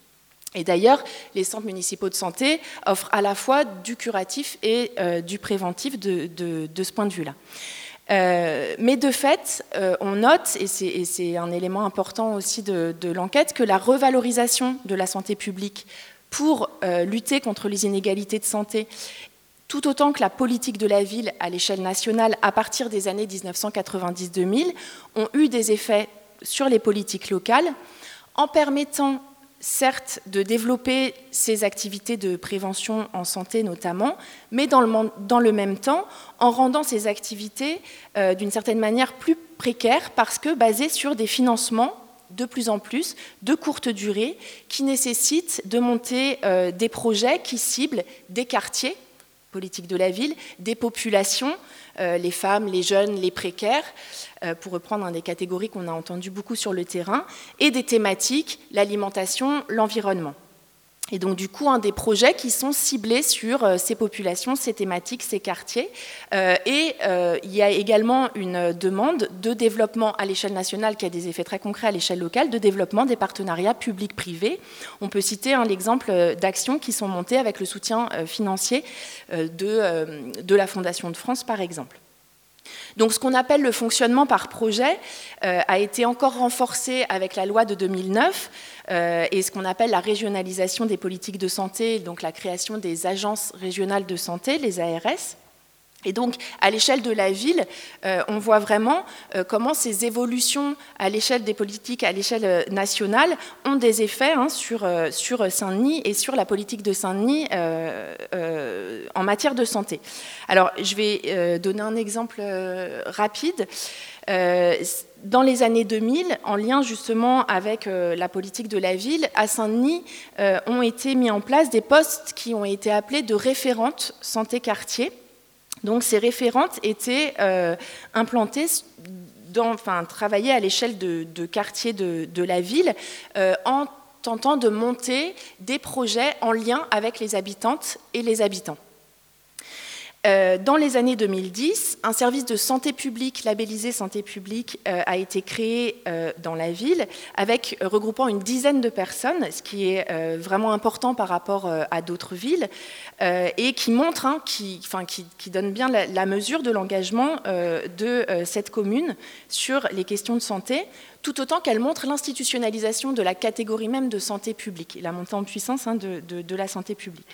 Et d'ailleurs, les centres municipaux de santé offrent à la fois du curatif et du préventif de, ce point de vue-là. mais de fait, on note, et c'est un élément important aussi de, l'enquête, que la revalorisation de la santé publique pour lutter contre les inégalités de santé, tout autant que la politique de la ville à l'échelle nationale à partir des années 1990-2000, ont eu des effets sur les politiques locales en permettant certes de développer ces activités de prévention en santé notamment, mais dans le, même temps en rendant ces activités euh, d'une certaine manière plus précaires parce que basées sur des financements de plus en plus de courte durée qui nécessitent de monter euh, des projets qui ciblent des quartiers, politique de la ville, des populations, les femmes, les jeunes, les précaires, euh, pour reprendre un des catégories qu'on a entendu beaucoup sur le terrain, et des thématiques, l'alimentation, l'environnement. Et donc, du coup, un des projets qui sont ciblés sur euh, ces populations, ces thématiques, ces quartiers. Euh, et euh, il y a également une demande de développement à l'échelle nationale qui a des effets très concrets à l'échelle locale, de développement des partenariats publics-privés. On peut citer l'exemple d'actions qui sont montées avec le soutien financier de, la Fondation de France, par exemple. Donc ce qu'on appelle le fonctionnement par projet a été encore renforcé avec la loi de 2009 euh, et ce qu'on appelle la régionalisation des politiques de santé, donc la création des agences régionales de santé, les ARS. Et donc, à l'échelle de la ville, euh, on voit vraiment euh, comment ces évolutions à l'échelle des politiques, à l'échelle nationale, ont des effets hein, sur, sur Saint-Denis et sur la politique de Saint-Denis en matière de santé. Alors, je vais donner un exemple rapide dans les années 2000, en lien justement avec euh, la politique de la ville, à Saint-Denis euh, ont été mis en place des postes qui ont été appelés de référentes santé quartier. Donc ces référentes étaient euh, implantées dans, enfin, travailler à l'échelle de, de, de, la ville en tentant de monter des projets en lien avec les habitantes et les habitants. Euh, dans les années 2010, un service de santé publique labellisé santé publique euh, a été créé euh, dans la ville, avec regroupant une dizaine de personnes, ce qui est vraiment important par rapport à d'autres villes, et qui montre, hein, qui, donne bien la, mesure de l'engagement de cette commune sur les questions de santé, tout autant qu'elle montre l'institutionnalisation de la catégorie même de santé publique, la montée en puissance hein, de la santé publique.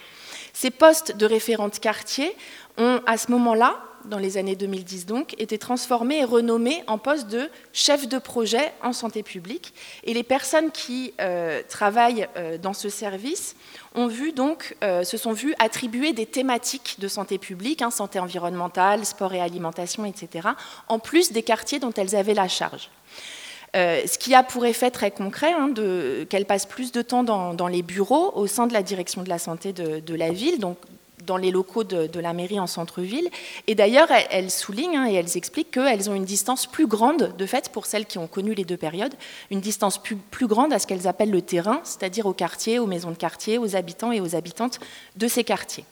Ces postes de référente quartier ont, à ce moment-là, dans les années 2010 donc, été transformés et renommés en postes de chef de projet en santé publique. Et les personnes qui euh, travaillent euh, dans ce service ont vu donc, euh, se sont vues attribuer des thématiques de santé publique, hein, santé environnementale, sport et alimentation, etc., en plus des quartiers dont elles avaient la charge. Ce qui a pour effet très concret hein, qu'elles passent plus de temps dans, les bureaux au sein de la direction de la santé de, la ville, donc dans les locaux de, la mairie en centre-ville. Et d'ailleurs, elles, soulignent hein, et elles expliquent qu'elles ont une distance plus grande, de fait, pour celles qui ont connu les deux périodes, une distance plus, plus grande à ce qu'elles appellent le terrain, c'est-à-dire aux quartiers, aux maisons de quartier, aux habitants et aux habitantes de ces quartiers.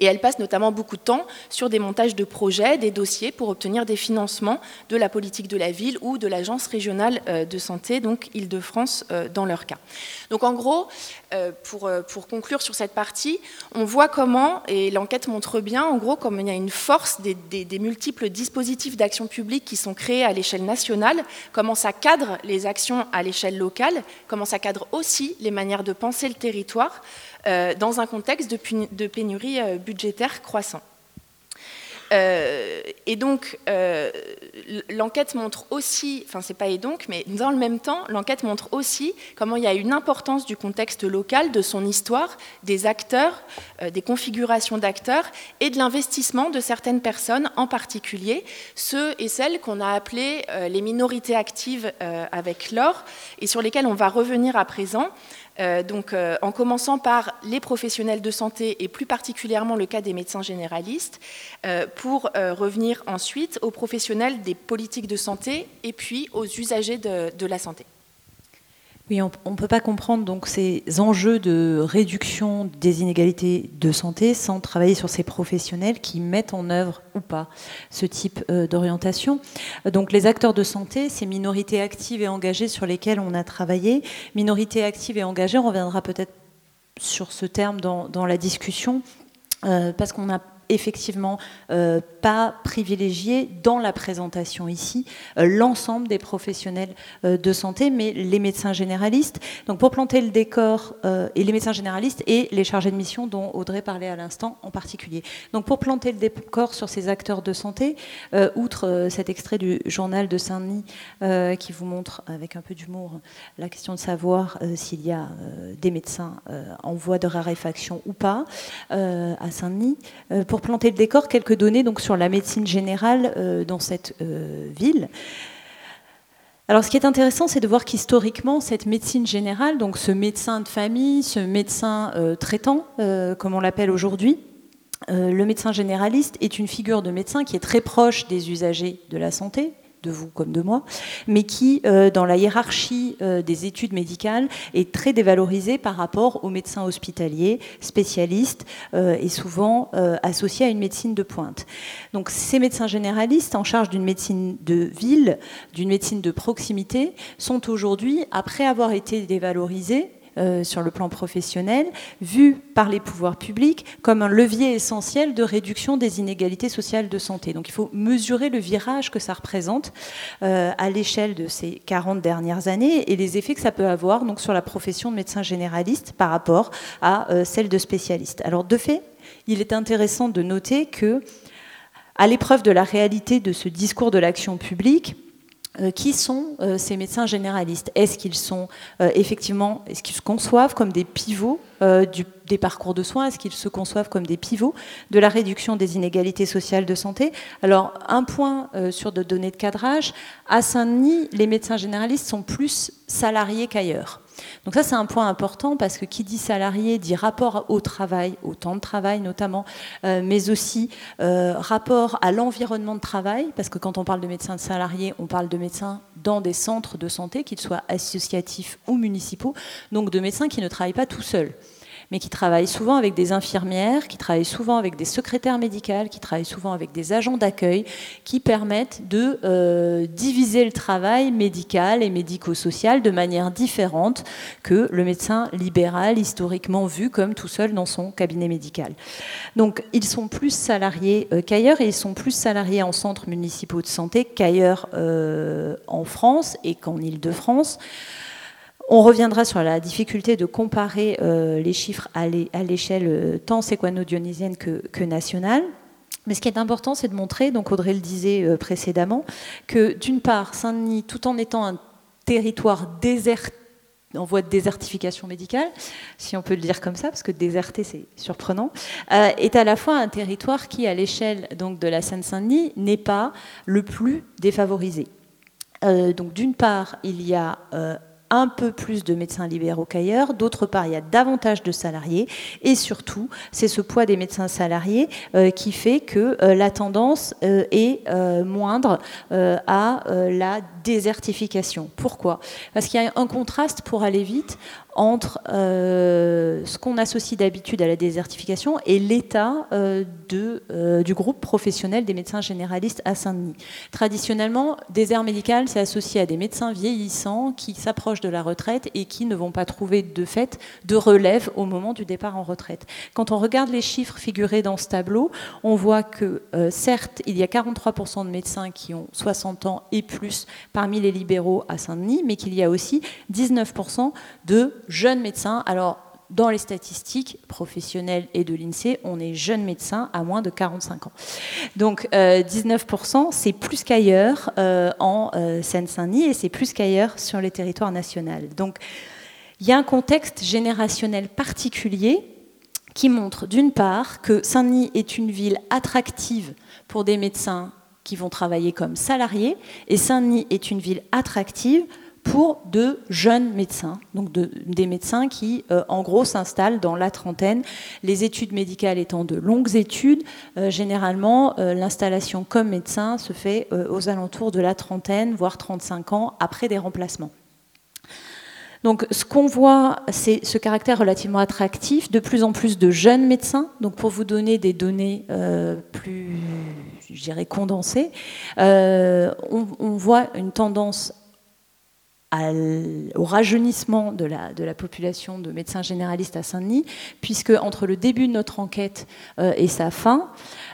Et elle passe notamment beaucoup de temps sur des montages de projets, des dossiers pour obtenir des financements de la politique de la ville ou de l'agence régionale euh, de santé, donc Île-de-France euh, dans leur cas. Donc en gros, euh, pour, pour, conclure sur cette partie, on voit comment, et l'enquête montre bien, en gros, comme il y a une force des, des multiples dispositifs d'action publique qui sont créés à l'échelle nationale, comment ça cadre les actions à l'échelle locale, comment ça cadre aussi les manières de penser le territoire. Euh, dans un contexte de, pénurie euh, budgétaire croissant. Euh, et donc, l'enquête montre aussi, enfin c'est pas et donc, mais dans le même temps, l'enquête montre aussi comment il y a une importance du contexte local, de son histoire, des acteurs, des configurations d'acteurs et de l'investissement de certaines personnes, en particulier ceux et celles qu'on a appelées les minorités actives avec l'or et sur lesquelles on va revenir à présent. Euh, donc, euh, en commençant par les professionnels de santé et plus particulièrement le cas des médecins généralistes, euh, pour revenir ensuite aux professionnels des politiques de santé et puis aux usagers de la santé. Oui, on ne peut pas comprendre donc ces enjeux de réduction des inégalités de santé sans travailler sur ces professionnels qui mettent en œuvre ou pas ce type euh, d'orientation. Donc les acteurs de santé, ces minorités actives et engagées sur lesquelles on a travaillé, minorités actives et engagées, on reviendra peut-être sur ce terme dans, la discussion, euh, parce qu'on a effectivement euh, pas privilégié dans la présentation ici euh, l'ensemble des professionnels euh, de santé, mais les médecins généralistes. Donc pour planter le décor, et les médecins généralistes et les chargés de mission dont Audrey parlait à l'instant en particulier. Donc pour planter le décor sur ces acteurs de santé, outre cet extrait du journal de Saint-Denis qui vous montre avec un peu d'humour la question de savoir s'il y a des médecins en voie de raréfaction ou pas à Saint-Denis, planter le décor, quelques données donc sur la médecine générale euh, dans cette euh, ville. Alors, ce qui est intéressant, c'est de voir qu'historiquement, cette médecine générale, donc ce médecin de famille, ce médecin euh, traitant, comme on l'appelle aujourd'hui, le médecin généraliste est une figure de médecin qui est très proche des usagers de la santé, de vous comme de moi, mais qui, euh, dans la hiérarchie euh, des études médicales, est très dévalorisé par rapport aux médecins hospitaliers, spécialistes, euh, et souvent associés à une médecine de pointe. Donc ces médecins généralistes en charge d'une médecine de ville, d'une médecine de proximité, sont aujourd'hui, après avoir été dévalorisés, euh, sur le plan professionnel, vu par les pouvoirs publics comme un levier essentiel de réduction des inégalités sociales de santé. Donc il faut mesurer le virage que ça représente euh, à l'échelle de ces 40 dernières années et les effets que ça peut avoir sur la profession de médecin généraliste par rapport à euh, celle de spécialiste. Alors de fait, il est intéressant de noter que à l'épreuve de la réalité de ce discours de l'action publique, qui sont euh, ces médecins généralistes? Est-ce qu'ils sont euh, effectivement, est-ce qu'ils se conçoivent comme des pivots des parcours de soins? Est-ce qu'ils se conçoivent comme des pivots de la réduction des inégalités sociales de santé? Alors, un point sur de données de cadrage à Saint-Denis, les médecins généralistes sont plus salariés qu'ailleurs. Donc ça, c'est un point important parce que qui dit salarié dit rapport au travail, au temps de travail notamment, euh, mais aussi euh, rapport à l'environnement de travail, parce que quand on parle de médecins salariés, on parle de médecins dans des centres de santé, qu'ils soient associatifs ou municipaux, donc de médecins qui ne travaillent pas tout seuls mais qui travaillent souvent avec des infirmières, qui travaillent souvent avec des secrétaires médicales, qui travaillent souvent avec des agents d'accueil, qui permettent de euh, diviser le travail médical et médico-social de manière différente que le médecin libéral, historiquement vu comme tout seul dans son cabinet médical. Donc ils sont plus salariés euh, qu'ailleurs et ils sont plus salariés en centres municipaux de santé qu'ailleurs euh, en France et qu'en Ile-de-France. On reviendra sur la difficulté de comparer euh, les chiffres à l'échelle euh, tant séquano-dionysienne que, nationale. Mais ce qui est important, c'est de montrer, donc Audrey le disait euh, précédemment, que d'une part, Saint-Denis, tout en étant un territoire en voie de désertification médicale, si on peut le dire comme ça, parce que déserté c'est surprenant, est à la fois un territoire qui, à l'échelle de la Seine-Saint-Denis, n'est pas le plus défavorisé. donc d'une part, il y a un peu plus de médecins libéraux qu'ailleurs. D'autre part, il y a davantage de salariés. Et surtout, c'est ce poids des médecins salariés euh, qui fait que euh, la tendance euh, est moindre à la désertification. Pourquoi? Parce qu'il y a un contraste pour aller vite entre euh, ce qu'on associe d'habitude à la désertification et l'état euh, euh, du groupe professionnel des médecins généralistes à Saint-Denis. Traditionnellement, désert médical, c'est associé à des médecins vieillissants qui s'approchent de la retraite et qui ne vont pas trouver de fait de relève au moment du départ en retraite. Quand on regarde les chiffres figurés dans ce tableau, on voit que certes, il y a 43% de médecins qui ont 60 ans et plus parmi les libéraux à Saint-Denis, mais qu'il y a aussi 19% de jeunes médecins. Alors, dans les statistiques professionnelles et de l'INSEE, on est jeune médecin à moins de 45 ans. Donc 19%, c'est plus qu'ailleurs en Seine-Saint-Denis et c'est plus qu'ailleurs sur les territoires nationaux. Donc il y a un contexte générationnel particulier qui montre d'une part que Saint-Denis est une ville attractive pour des médecins qui vont travailler comme salariés, et Saint-Denis est une ville attractive pour de jeunes médecins, donc des médecins qui, euh, en gros, s'installent dans la trentaine. Les études médicales étant de longues études, euh, généralement, euh, l'installation comme médecin se fait aux alentours de la trentaine, voire 35 ans, après des remplacements. Donc, ce qu'on voit, c'est ce caractère relativement attractif, de plus en plus de jeunes médecins. Donc, pour vous donner des données plus, je dirais, condensées, euh, on, voit une tendance au rajeunissement de la, population de médecins généralistes à Saint-Denis, puisque entre le début de notre enquête euh, et sa fin,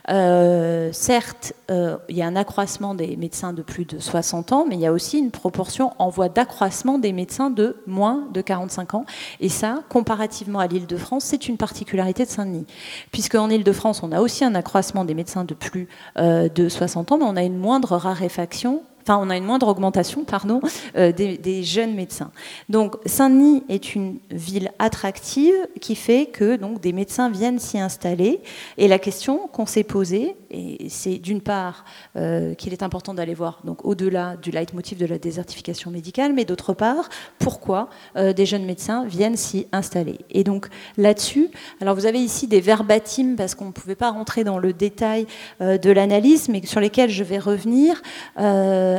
euh, certes, euh, il y a un accroissement des médecins de plus de 60 ans, mais il y a aussi une proportion en voie d'accroissement des médecins de moins de 45 ans. Et ça, comparativement à l'île de France, c'est une particularité de Saint-Denis. Puisque en île de France, on a aussi un accroissement des médecins de plus de 60 ans, mais on a une moindre raréfaction on a une moindre augmentation pardon, euh, des, jeunes médecins. Donc Saint-Denis est une ville attractive qui fait que donc, des médecins viennent s'y installer. Et la question qu'on s'est posée, et c'est d'une part euh, qu'il est important d'aller voir donc au-delà du leitmotiv de la désertification médicale, mais d'autre part pourquoi euh, des jeunes médecins viennent s'y installer. Et donc là-dessus, alors vous avez ici des verbatims parce qu'on ne pouvait pas rentrer dans le détail de l'analyse, mais sur lesquels je vais revenir.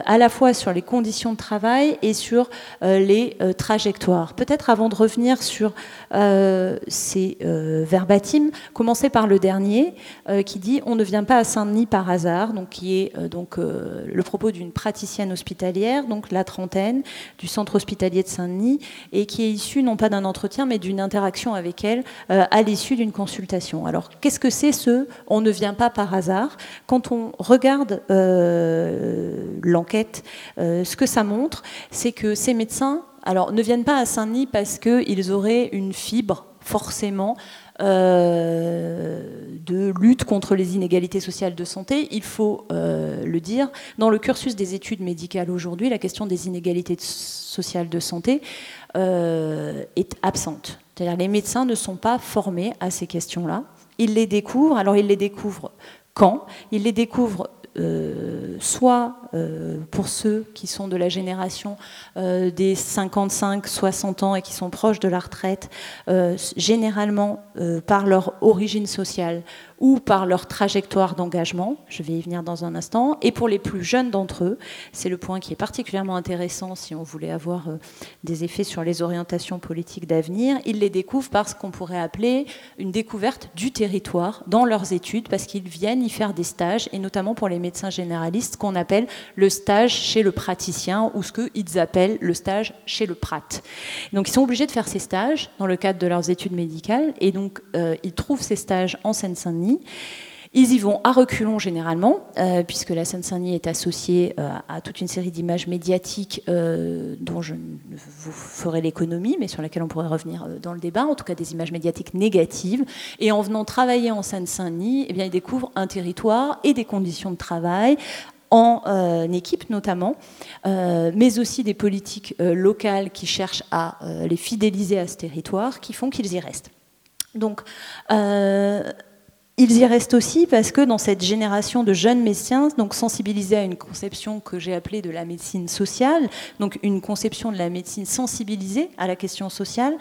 À la fois sur les conditions de travail et sur euh, les euh, trajectoires. Peut-être avant de revenir sur ces verbatims, commencer par le dernier qui dit on ne vient pas à Saint-Denis par hasard, donc qui est donc le propos d'une praticienne hospitalière, donc la trentaine du centre hospitalier de Saint-Denis et qui est issu non pas d'un entretien mais d'une interaction avec elle à l'issue d'une consultation. Alors qu'est-ce que c'est ce on ne vient pas par hasard Quand on regarde euh, ce que ça montre, c'est que ces médecins alors, ne viennent pas à Saint-Denis parce qu'ils auraient une fibre, forcément, euh, de lutte contre les inégalités sociales de santé. Il faut euh, le dire. Dans le cursus des études médicales aujourd'hui, la question des inégalités sociales de santé est absente. C'est-à-dire les médecins ne sont pas formés à ces questions-là. Ils les découvrent. Alors ils les découvrent quand? Ils les découvrent euh, soit euh, pour ceux qui sont de la génération euh, des 55-60 ans et qui sont proches de la retraite, généralement par leur origine sociale ou par leur trajectoire d'engagement, je vais y venir dans un instant, et pour les plus jeunes d'entre eux, c'est le point qui est particulièrement intéressant si on voulait avoir des effets sur les orientations politiques d'avenir, ils les découvrent par ce qu'on pourrait appeler une découverte du territoire dans leurs études, parce qu'ils viennent y faire des stages, et notamment pour les médecins généralistes qu'on appelle le stage chez le praticien ou ce qu'ils appellent le stage chez le prat. Donc ils sont obligés de faire ces stages dans le cadre de leurs études médicales et donc euh, ils trouvent ces stages en Seine-Saint-Denis. Ils y vont à reculons généralement, euh, puisque la Seine-Saint-Denis est associée euh, à toute une série d'images médiatiques dont je vous ferai l'économie, mais sur laquelle on pourrait revenir dans le débat, en tout cas des images médiatiques négatives. Et en venant travailler en Seine-Saint-Denis, eh ils découvrent un territoire et des conditions de travail en équipe notamment, mais aussi des politiques locales qui cherchent à les fidéliser à ce territoire, qui font qu'ils y restent. Donc, ils y restent aussi parce que dans cette génération de jeunes médecins, donc sensibilisés à une conception que j'ai appelée de la médecine sociale, donc une conception de la médecine sensibilisée à la question sociale,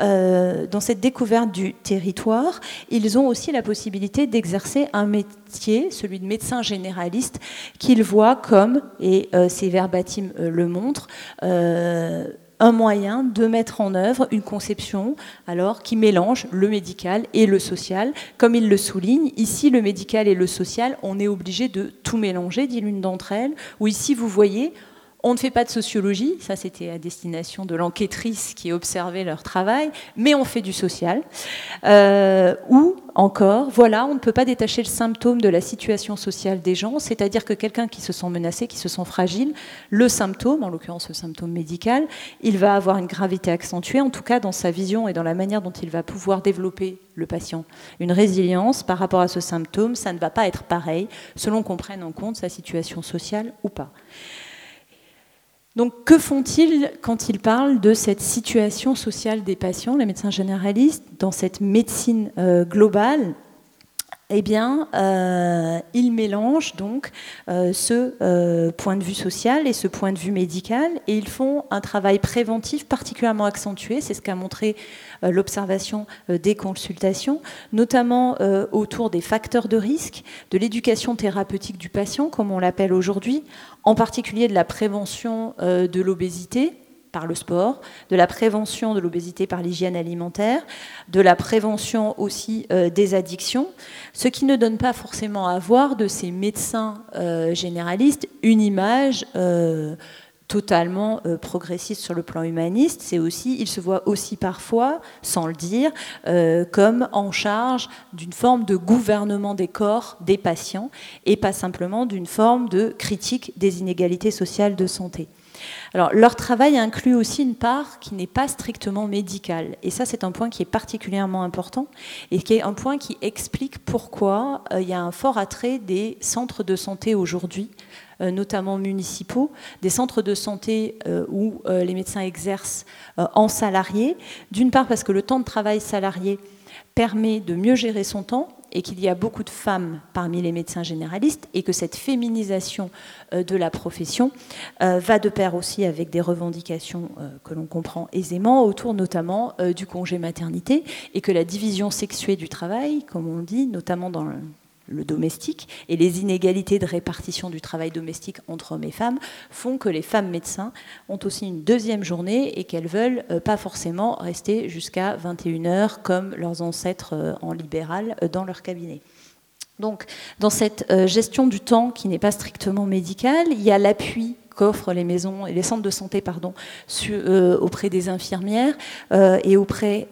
euh, dans cette découverte du territoire, ils ont aussi la possibilité d'exercer un métier, celui de médecin généraliste, qu'ils voient comme, et euh, ces verbatims euh, le montrent, un moyen de mettre en œuvre une conception alors qui mélange le médical et le social. Comme il le souligne, ici le médical et le social, on est obligé de tout mélanger, dit l'une d'entre elles, ou ici vous voyez, On ne fait pas de sociologie, ça c'était à destination de l'enquêtrice qui observait leur travail, mais on fait du social. Euh, ou encore, voilà, on ne peut pas détacher le symptôme de la situation sociale des gens, c'est-à-dire que quelqu'un qui se sent menacé, qui se sent fragile, le symptôme, en l'occurrence le symptôme médical, il va avoir une gravité accentuée, en tout cas dans sa vision et dans la manière dont il va pouvoir développer le patient. Une résilience par rapport à ce symptôme, ça ne va pas être pareil selon qu'on prenne en compte sa situation sociale ou pas. Donc que font-ils quand ils parlent de cette situation sociale des patients, les médecins généralistes, dans cette médecine euh, globale eh bien, euh, ils mélangent donc euh, ce point de vue social et ce point de vue médical, et ils font un travail préventif particulièrement accentué. C'est ce qu'a montré l'observation des consultations, notamment autour des facteurs de risque, de l'éducation thérapeutique du patient, comme on l'appelle aujourd'hui, en particulier de la prévention euh, de l'obésité par le sport, de la prévention de l'obésité par l'hygiène alimentaire, de la prévention aussi euh, des addictions, ce qui ne donne pas forcément à voir de ces médecins euh, généralistes une image totalement euh, progressiste sur le plan humaniste, c'est aussi, il se voit aussi parfois, sans le dire, comme en charge d'une forme de gouvernement des corps des patients et pas simplement d'une forme de critique des inégalités sociales de santé. Alors, leur travail inclut aussi une part qui n'est pas strictement médicale. Et ça, c'est un point qui est particulièrement important et qui est un point qui explique pourquoi euh, il y a un fort attrait des centres de santé aujourd'hui euh, notamment municipaux, des centres de santé euh, où les médecins exercent en salarié. D'une part parce que le temps de travail salarié permet de mieux gérer son temps et qu'il y a beaucoup de femmes parmi les médecins généralistes et que cette féminisation de la profession va de pair aussi avec des revendications que l'on comprend aisément autour notamment du congé maternité et que la division sexuée du travail, comme on dit, notamment dans le domestique et les inégalités de répartition du travail domestique entre hommes et femmes font que les femmes médecins ont aussi une deuxième journée et qu'elles veulent euh, pas forcément rester jusqu'à 21h comme leurs ancêtres euh, en libéral euh, dans leur cabinet. Donc, dans cette gestion du temps qui n'est pas strictement médicale, il y a l'appui qu'offrent les maisons et les centres de santé auprès des infirmières et auprès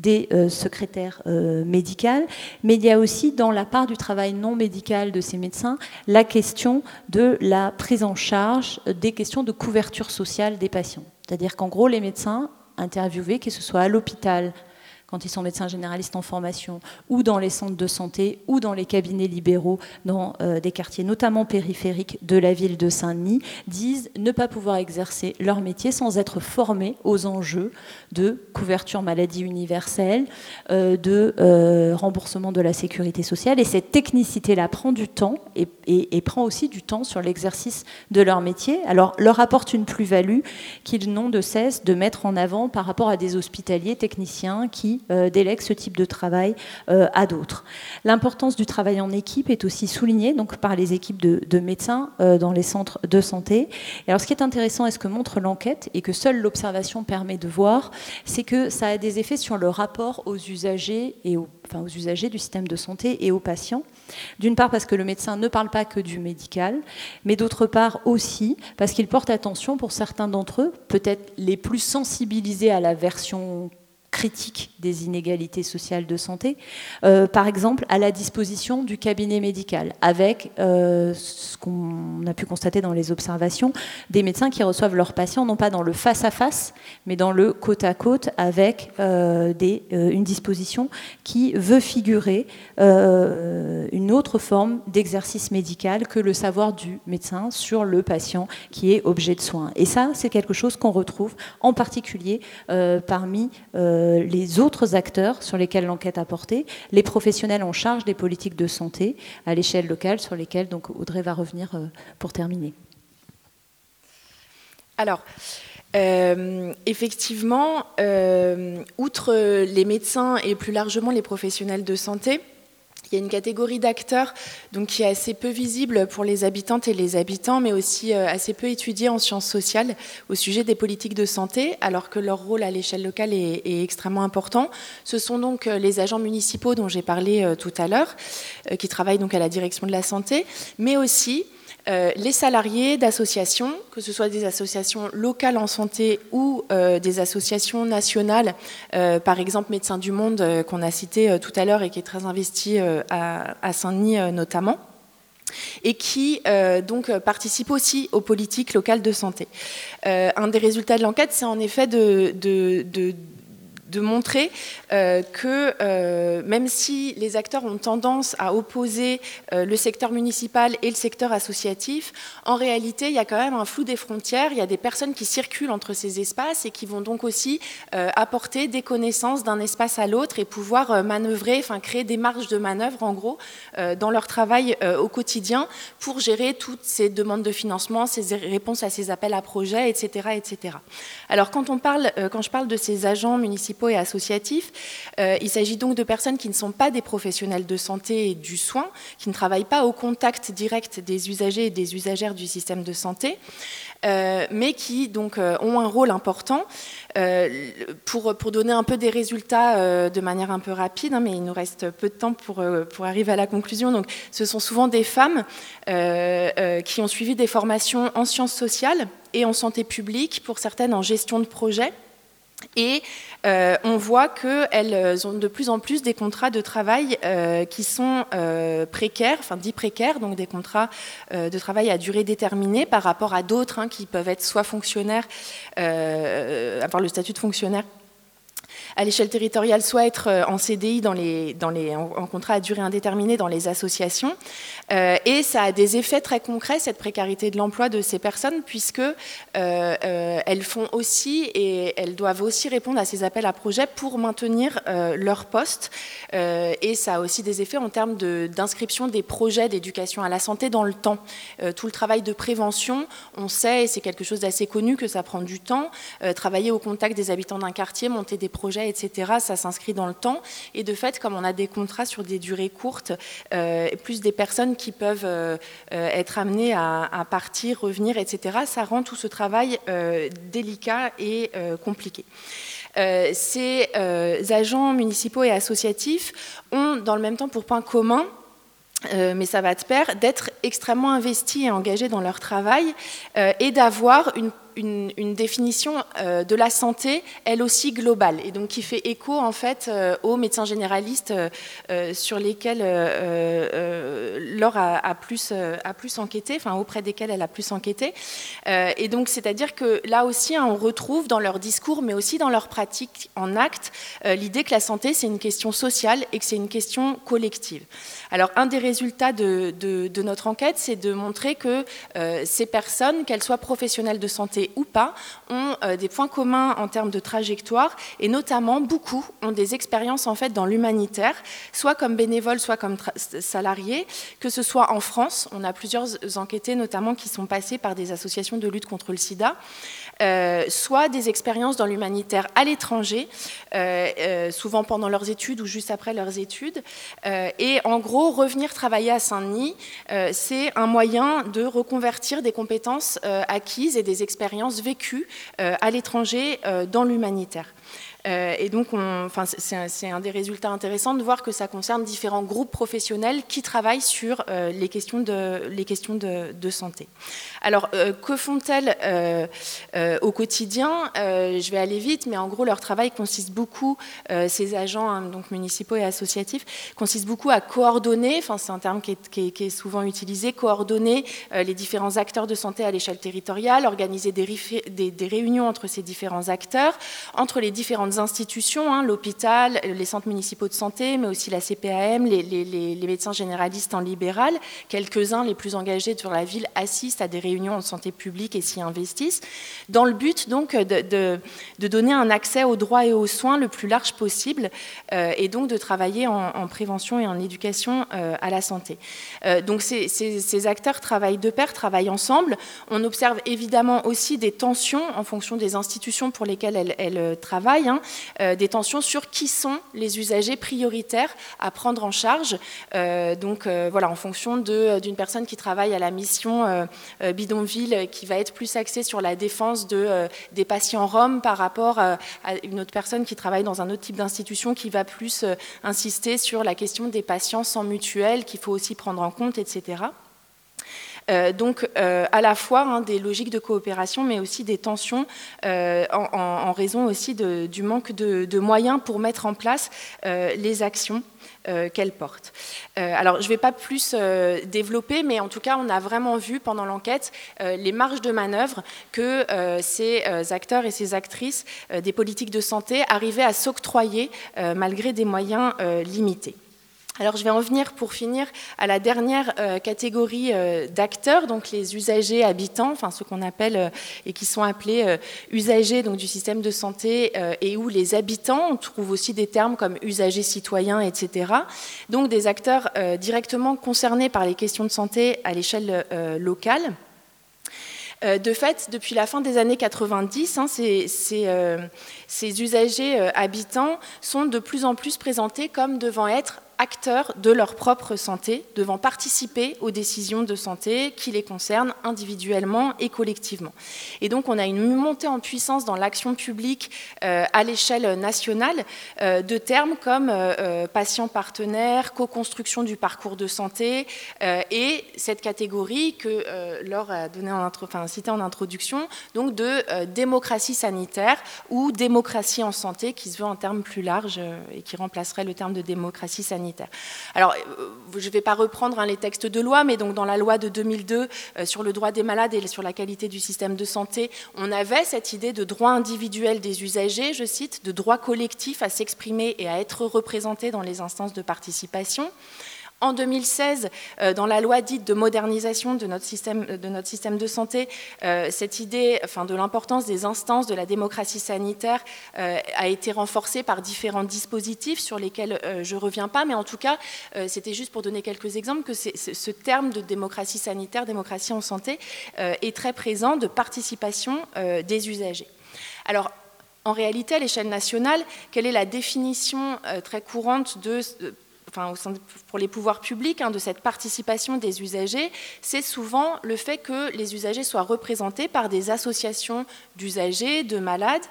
des euh, secrétaires euh, médicales, mais il y a aussi dans la part du travail non médical de ces médecins la question de la prise en charge des questions de couverture sociale des patients. C'est-à-dire qu'en gros, les médecins interviewés, que ce soit à l'hôpital, quand ils sont médecins généralistes en formation, ou dans les centres de santé, ou dans les cabinets libéraux, dans euh, des quartiers notamment périphériques de la ville de Saint-Denis, disent ne pas pouvoir exercer leur métier sans être formés aux enjeux de couverture maladie universelle, euh, de euh, remboursement de la sécurité sociale. Et cette technicité-là prend du temps et, et prend aussi du temps sur l'exercice de leur métier. Alors leur apporte une plus-value qu'ils n'ont de cesse de mettre en avant par rapport à des hospitaliers techniciens qui euh, délègue ce type de travail euh, à d'autres. L'importance du travail en équipe est aussi soulignée donc, par les équipes de, médecins euh, dans les centres de santé. Et alors ce qui est intéressant et ce que montre l'enquête, et que seule l'observation permet de voir, c'est que ça a des effets sur le rapport aux usagers, et enfin, aux usagers du système de santé et aux patients. D'une part parce que le médecin ne parle pas que du médical, mais d'autre part aussi parce qu'il porte attention pour certains d'entre eux, peut-être les plus sensibilisés à la version critique des inégalités sociales de santé, euh, par exemple à la disposition du cabinet médical, avec euh, ce qu'on a pu constater dans les observations, des médecins qui reçoivent leurs patients non pas dans le face-à-face, mais dans le côte-à-côte, avec euh, une disposition qui veut figurer une autre forme d'exercice médical que le savoir du médecin sur le patient qui est objet de soins. Et ça, c'est quelque chose qu'on retrouve en particulier parmi euh, les autres acteurs sur lesquels l'enquête a porté, les professionnels en charge des politiques de santé à l'échelle locale sur lesquelles donc Audrey va revenir euh, pour terminer. Alors, euh, effectivement, outre les médecins et plus largement les professionnels de santé, il y a une catégorie d'acteurs donc qui est assez peu visible pour les habitantes et les habitants, mais aussi euh, assez peu étudiée en sciences sociales au sujet des politiques de santé, alors que leur rôle à l'échelle locale est, extrêmement important. Ce sont donc euh, les agents municipaux dont j'ai parlé euh, tout à l'heure, qui travaillent donc à la direction de la santé, mais aussi les salariés d'associations, que ce soit des associations locales en santé ou des associations nationales, par exemple Médecins du Monde qu'on a cité tout à l'heure et qui est très investi à Saint-Denis notamment et qui euh, donc aussi aux politiques locales de santé. Euh, un des résultats de l'enquête, c'est en effet de montrer euh, que euh, même si les acteurs ont tendance à opposer euh, le secteur municipal et le secteur associatif, en réalité, il y a quand même un flou des frontières, il y a des personnes qui circulent entre ces espaces et qui vont donc aussi apporter des connaissances d'un espace à l'autre et pouvoir manœuvrer, enfin créer des marges de manœuvre en gros dans leur travail au quotidien pour gérer toutes ces demandes de financement, ces réponses à ces appels à projets, etc. etc. Alors quand, on parle, quand je parle de ces agents municipaux, et associatifs. Euh, il s'agit donc de personnes qui ne sont pas des professionnels de santé et du soin, qui ne travaillent pas au contact direct des usagers et des usagères du système de santé, euh, mais qui donc euh, ont un rôle important. pour, pour, donner un peu des résultats de manière un peu rapide, hein, mais il nous reste peu de temps pour, pour arriver à la conclusion. Donc, ce sont souvent des femmes qui ont suivi des formations en sciences sociales et en santé publique, pour certaines en gestion de projet. Et euh, on voit qu'elles ont de plus en plus des contrats de travail euh, qui sont euh, précaires, enfin dits précaires, donc des contrats de travail à durée déterminée par rapport à d'autres hein, qui peuvent être soit fonctionnaires, avoir le statut de fonctionnaire à l'échelle territoriale, soit être euh, en CDI dans les, dans les, en, contrat à durée indéterminée dans les associations. Euh, et ça a des effets très concrets, cette précarité de l'emploi de ces personnes, puisque euh, elles font aussi et elles doivent aussi répondre à ces appels à projets pour maintenir leur poste. et ça a aussi des effets en termes d'inscription des projets d'éducation à la santé dans le temps. tout le travail de prévention, on sait, et c'est quelque chose d'assez connu, que ça prend du temps. travailler au contact des habitants d'un quartier, monter des projets etc., ça s'inscrit dans le temps. Et de fait, comme on a des contrats sur des durées courtes, euh, plus des personnes qui peuvent euh, euh, être amenées à, partir, revenir, etc., ça rend tout ce travail délicat et compliqué. ces agents municipaux et associatifs ont dans le même temps pour point commun mais ça va de pair, d'être extrêmement investis et engagés dans leur travail et d'avoir une une, définition euh, de la santé, elle aussi globale, et donc qui fait écho en fait euh, aux médecins généralistes euh, sur lesquels Laure a, plus, a plus enquêté, enfin auprès desquels elle a plus enquêté. et donc c'est-à-dire que là aussi, hein, on retrouve dans leur discours, mais aussi dans leur pratique en acte, l'idée que la santé c'est une question sociale et que c'est une question collective. Alors un des résultats de, de notre enquête, c'est de montrer que ces personnes, qu'elles soient professionnelles de santé ou pas, ont euh, des points communs en termes de trajectoire et notamment beaucoup ont des expériences en fait dans l'humanitaire, soit comme bénévoles, soit comme salariés, que ce soit en France, on a plusieurs enquêtés notamment qui sont passés par des associations de lutte contre le sida, euh, soit des expériences dans l'humanitaire à l'étranger, euh, souvent pendant leurs études ou juste après leurs études. et en gros, revenir travailler à Saint-Denis, c'est un moyen de reconvertir des compétences acquises et des expériences vécues euh, à l'étranger euh, dans l'humanitaire. Euh, et donc, c'est un, des résultats intéressants de voir que ça concerne différents groupes professionnels qui travaillent sur les questions de, les questions de, santé. Alors, que font-elles au quotidien? Je vais aller vite, mais en gros, leur travail consiste beaucoup, ces agents hein, donc municipaux et associatifs, consiste beaucoup à coordonner, c'est un terme qui est, qui est, souvent utilisé, coordonner les différents acteurs de santé à l'échelle territoriale, organiser des des, réunions entre ces différents acteurs, entre les différentes institutions, hein, l'hôpital, les centres municipaux de santé, mais aussi la CPAM, les, médecins généralistes en libéral. Quelques-uns, les plus engagés sur la ville, assistent à des réunions en santé publique et s'y investissent, dans le but donc de, donner un accès aux droits et aux soins le plus large possible, euh, et donc de travailler en, prévention et en éducation euh, à la santé. Euh, donc ces, acteurs travaillent de pair, travaillent ensemble. On observe évidemment aussi des tensions en fonction des institutions pour lesquelles elles, euh, travaillent, hein, euh, des tensions sur qui sont les usagers prioritaires à prendre en charge. Euh, donc voilà, en fonction d'une personne qui travaille à la mission bidonville, qui va être plus axée sur la défense de, des patients roms par rapport à une autre personne qui travaille dans un autre type d'institution qui va plus insister sur la question des patients sans mutuelle qu'il faut aussi prendre en compte, etc. donc à la fois hein, des logiques de coopération, mais aussi des tensions en, raison aussi du manque de, moyens pour mettre en place les actions qu'elle porte. alors, je ne vais pas plus développer, mais en tout cas, on a vraiment vu pendant l'enquête les marges de manœuvre que ces acteurs et ces actrices des politiques de santé arrivaient à s'octroyer malgré des moyens limités. Alors je vais en venir pour finir à la dernière euh, catégorie euh, d'acteurs, donc les usagers habitants, enfin ceux qu'on appelle euh, et qui sont appelés usagers donc, du système de santé et où les habitants, on trouve aussi des termes comme usagers citoyens, etc. Donc des acteurs directement concernés par les questions de santé à l'échelle locale. De fait, depuis la fin des années 90, hein, ces, ces, usagers habitants sont de plus en plus présentés comme devant être acteurs de leur propre santé, devant participer aux décisions de santé qui les concernent individuellement et collectivement. Et donc on a une montée en puissance dans l'action publique euh, à l'échelle nationale euh, de termes comme euh, patient partenaire, co-construction du parcours de santé et cette catégorie que Laure a donné en enfin, cité en introduction, donc de démocratie sanitaire ou démocratie en santé qui se veut en termes plus larges et qui remplacerait le terme de démocratie sanitaire alors, euh, je ne vais pas reprendre hein, les textes de loi, mais donc dans la loi de 2002 euh, sur le droit des malades et sur la qualité du système de santé, on avait cette idée de droit individuel des usagers, je cite, de droit collectif à s'exprimer et à être représenté dans les instances de participation. En 2016, euh, dans la loi dite de modernisation de notre système système de santé, euh, cette idée enfin, de l'importance des instances de la démocratie sanitaire euh, a été renforcée par différents dispositifs sur lesquels je ne reviens pas, mais en tout cas, c'était juste pour donner quelques exemples que ce terme de démocratie sanitaire, démocratie en santé, est très présent de participation des usagers. Alors, en réalité, à l'échelle nationale, quelle est la définition très courante de enfin, pour les pouvoirs publics, hein, de cette participation des usagers, c'est souvent le fait que les usagers soient représentés par des associations d'usagers, de malades.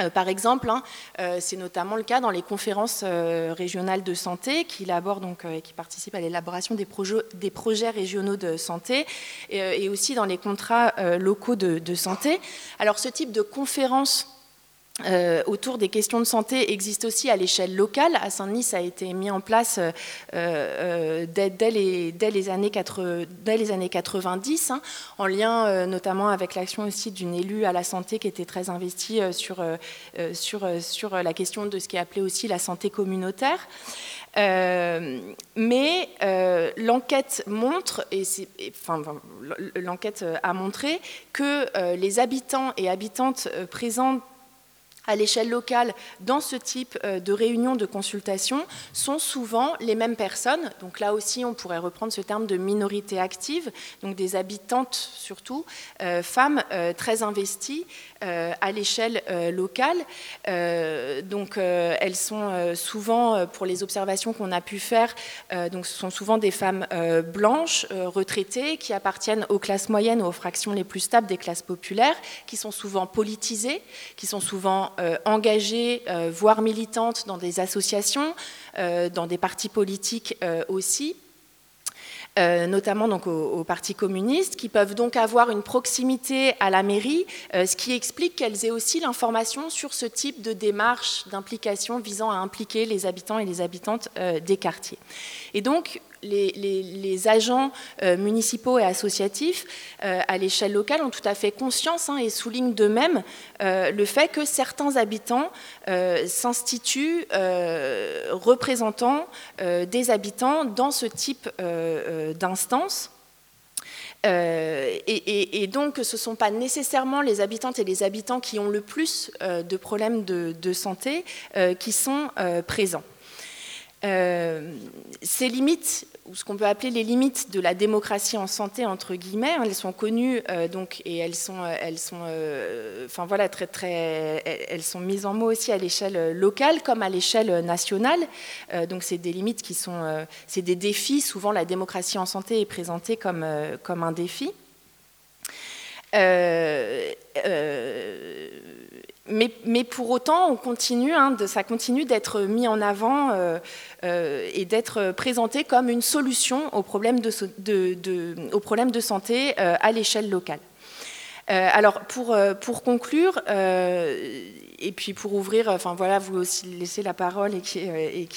Euh, par exemple, hein, euh, c'est notamment le cas dans les conférences euh, régionales de santé qui élaborent et qui participent à l'élaboration des, projets régionaux de santé et, aussi dans les contrats locaux de, de, santé. Alors, ce type de conférences euh, autour des questions de santé existe aussi à l'échelle locale. À Saint-Denis, ça a été mis en place euh, euh, dès, les, années 90, hein, en lien notamment avec l'action aussi d'une élue à la santé qui était très investie sur, la question de ce qui est appelé aussi la santé communautaire. mais l'enquête montre, et enfin, l'enquête a montré que les habitants et habitantes présents à l'échelle locale dans ce type euh, de réunions de consultation sont souvent les mêmes personnes. Donc là aussi, on pourrait reprendre ce terme de minorité active, donc des habitantes surtout, euh, femmes euh, très investies à l'échelle locale. donc elles sont souvent, pour les observations qu'on a pu faire, donc ce sont souvent des femmes blanches, retraitées, qui appartiennent aux classes moyennes aux fractions les plus stables des classes populaires, qui sont souvent politisées, qui sont souvent euh, engagées, euh, voire militantes dans des associations, euh, dans des partis politiques aussi. Notamment donc au, Parti communiste, qui peuvent donc avoir une proximité à la mairie, ce qui explique qu'elles aient aussi l'information sur ce type de démarche d'implication visant à impliquer les habitants et les habitantes des quartiers. Et donc, les, agents euh, municipaux et associatifs euh, à l'échelle locale ont tout à fait conscience hein, et soulignent d'eux-mêmes euh, le fait que certains habitants s'instituent représentants des habitants dans ce type d'instance. et, donc, ce ne sont pas nécessairement les habitantes et les habitants qui ont le plus de problèmes de santé qui sont présents. ces limites ou ce qu'on peut appeler les limites de la démocratie en santé entre guillemets. Hein, elles sont connues euh, donc et elles sont, euh, elles sont, euh, enfin voilà très très, elles sont mises en mots aussi à l'échelle locale comme à l'échelle nationale. donc c'est des limites qui sont, c'est des défis. Souvent la démocratie en santé est présentée comme comme un défi. mais, pour autant, on continue, hein, ça continue d'être mis en avant et d'être présenté comme une solution aux problèmes de, aux problèmes de santé à l'échelle locale. alors, pour, pour conclure, et puis pour ouvrir, enfin voilà, vous aussi laisser la parole et qui est,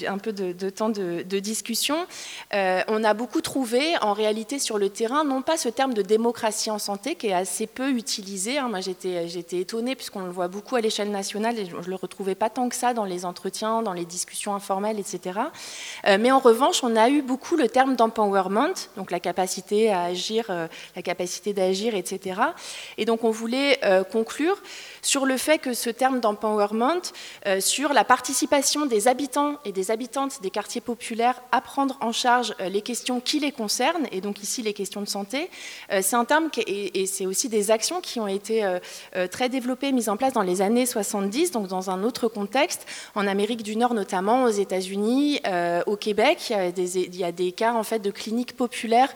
et un peu de, temps de, discussion. Euh, on a beaucoup trouvé en réalité sur le terrain, non pas ce terme de démocratie en santé qui est assez peu utilisé. Hein. Moi j'étais, j'étais étonnée puisqu'on le voit beaucoup à l'échelle nationale et je le retrouvais pas tant que ça dans les entretiens, dans les discussions informelles, etc. Euh, mais en revanche, on a eu beaucoup le terme d'empowerment, donc la capacité à agir, euh, la capacité d'agir, etc. Et donc on voulait conclure sur le fait que ce terme d'empowerment, euh, sur la participation des habitants et des habitantes des quartiers populaires à prendre en charge euh, les questions qui les concernent, et donc ici les questions de santé, euh, c'est un terme et, c'est aussi des actions qui ont été très développées, mises en place dans les années 70, donc dans un autre contexte, en Amérique du Nord notamment, aux États-Unis, au Québec, il y, a des, il y, a des, cas en fait de cliniques populaires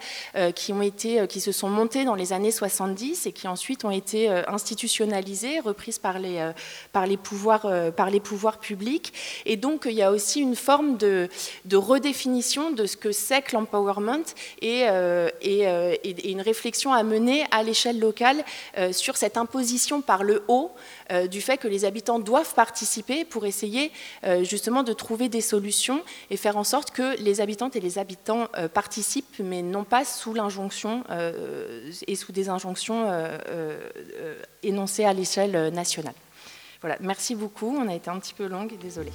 qui ont été, qui se sont montées dans les années 70 et qui ensuite ont été institutionnalisées, prise par les, euh, par les, pouvoirs, euh, par les pouvoirs publics. Et donc, il y a aussi une forme de, redéfinition de ce que c'est que l'empowerment et, euh, une réflexion à mener à l'échelle locale sur cette imposition par le haut du fait que les habitants doivent participer pour essayer justement de trouver des solutions et faire en sorte que les habitantes et les habitants participent, mais non pas sous l'injonction et sous des injonctions énoncées à l'échelle nationale. Voilà, merci beaucoup. On a été un petit peu longue, désolée.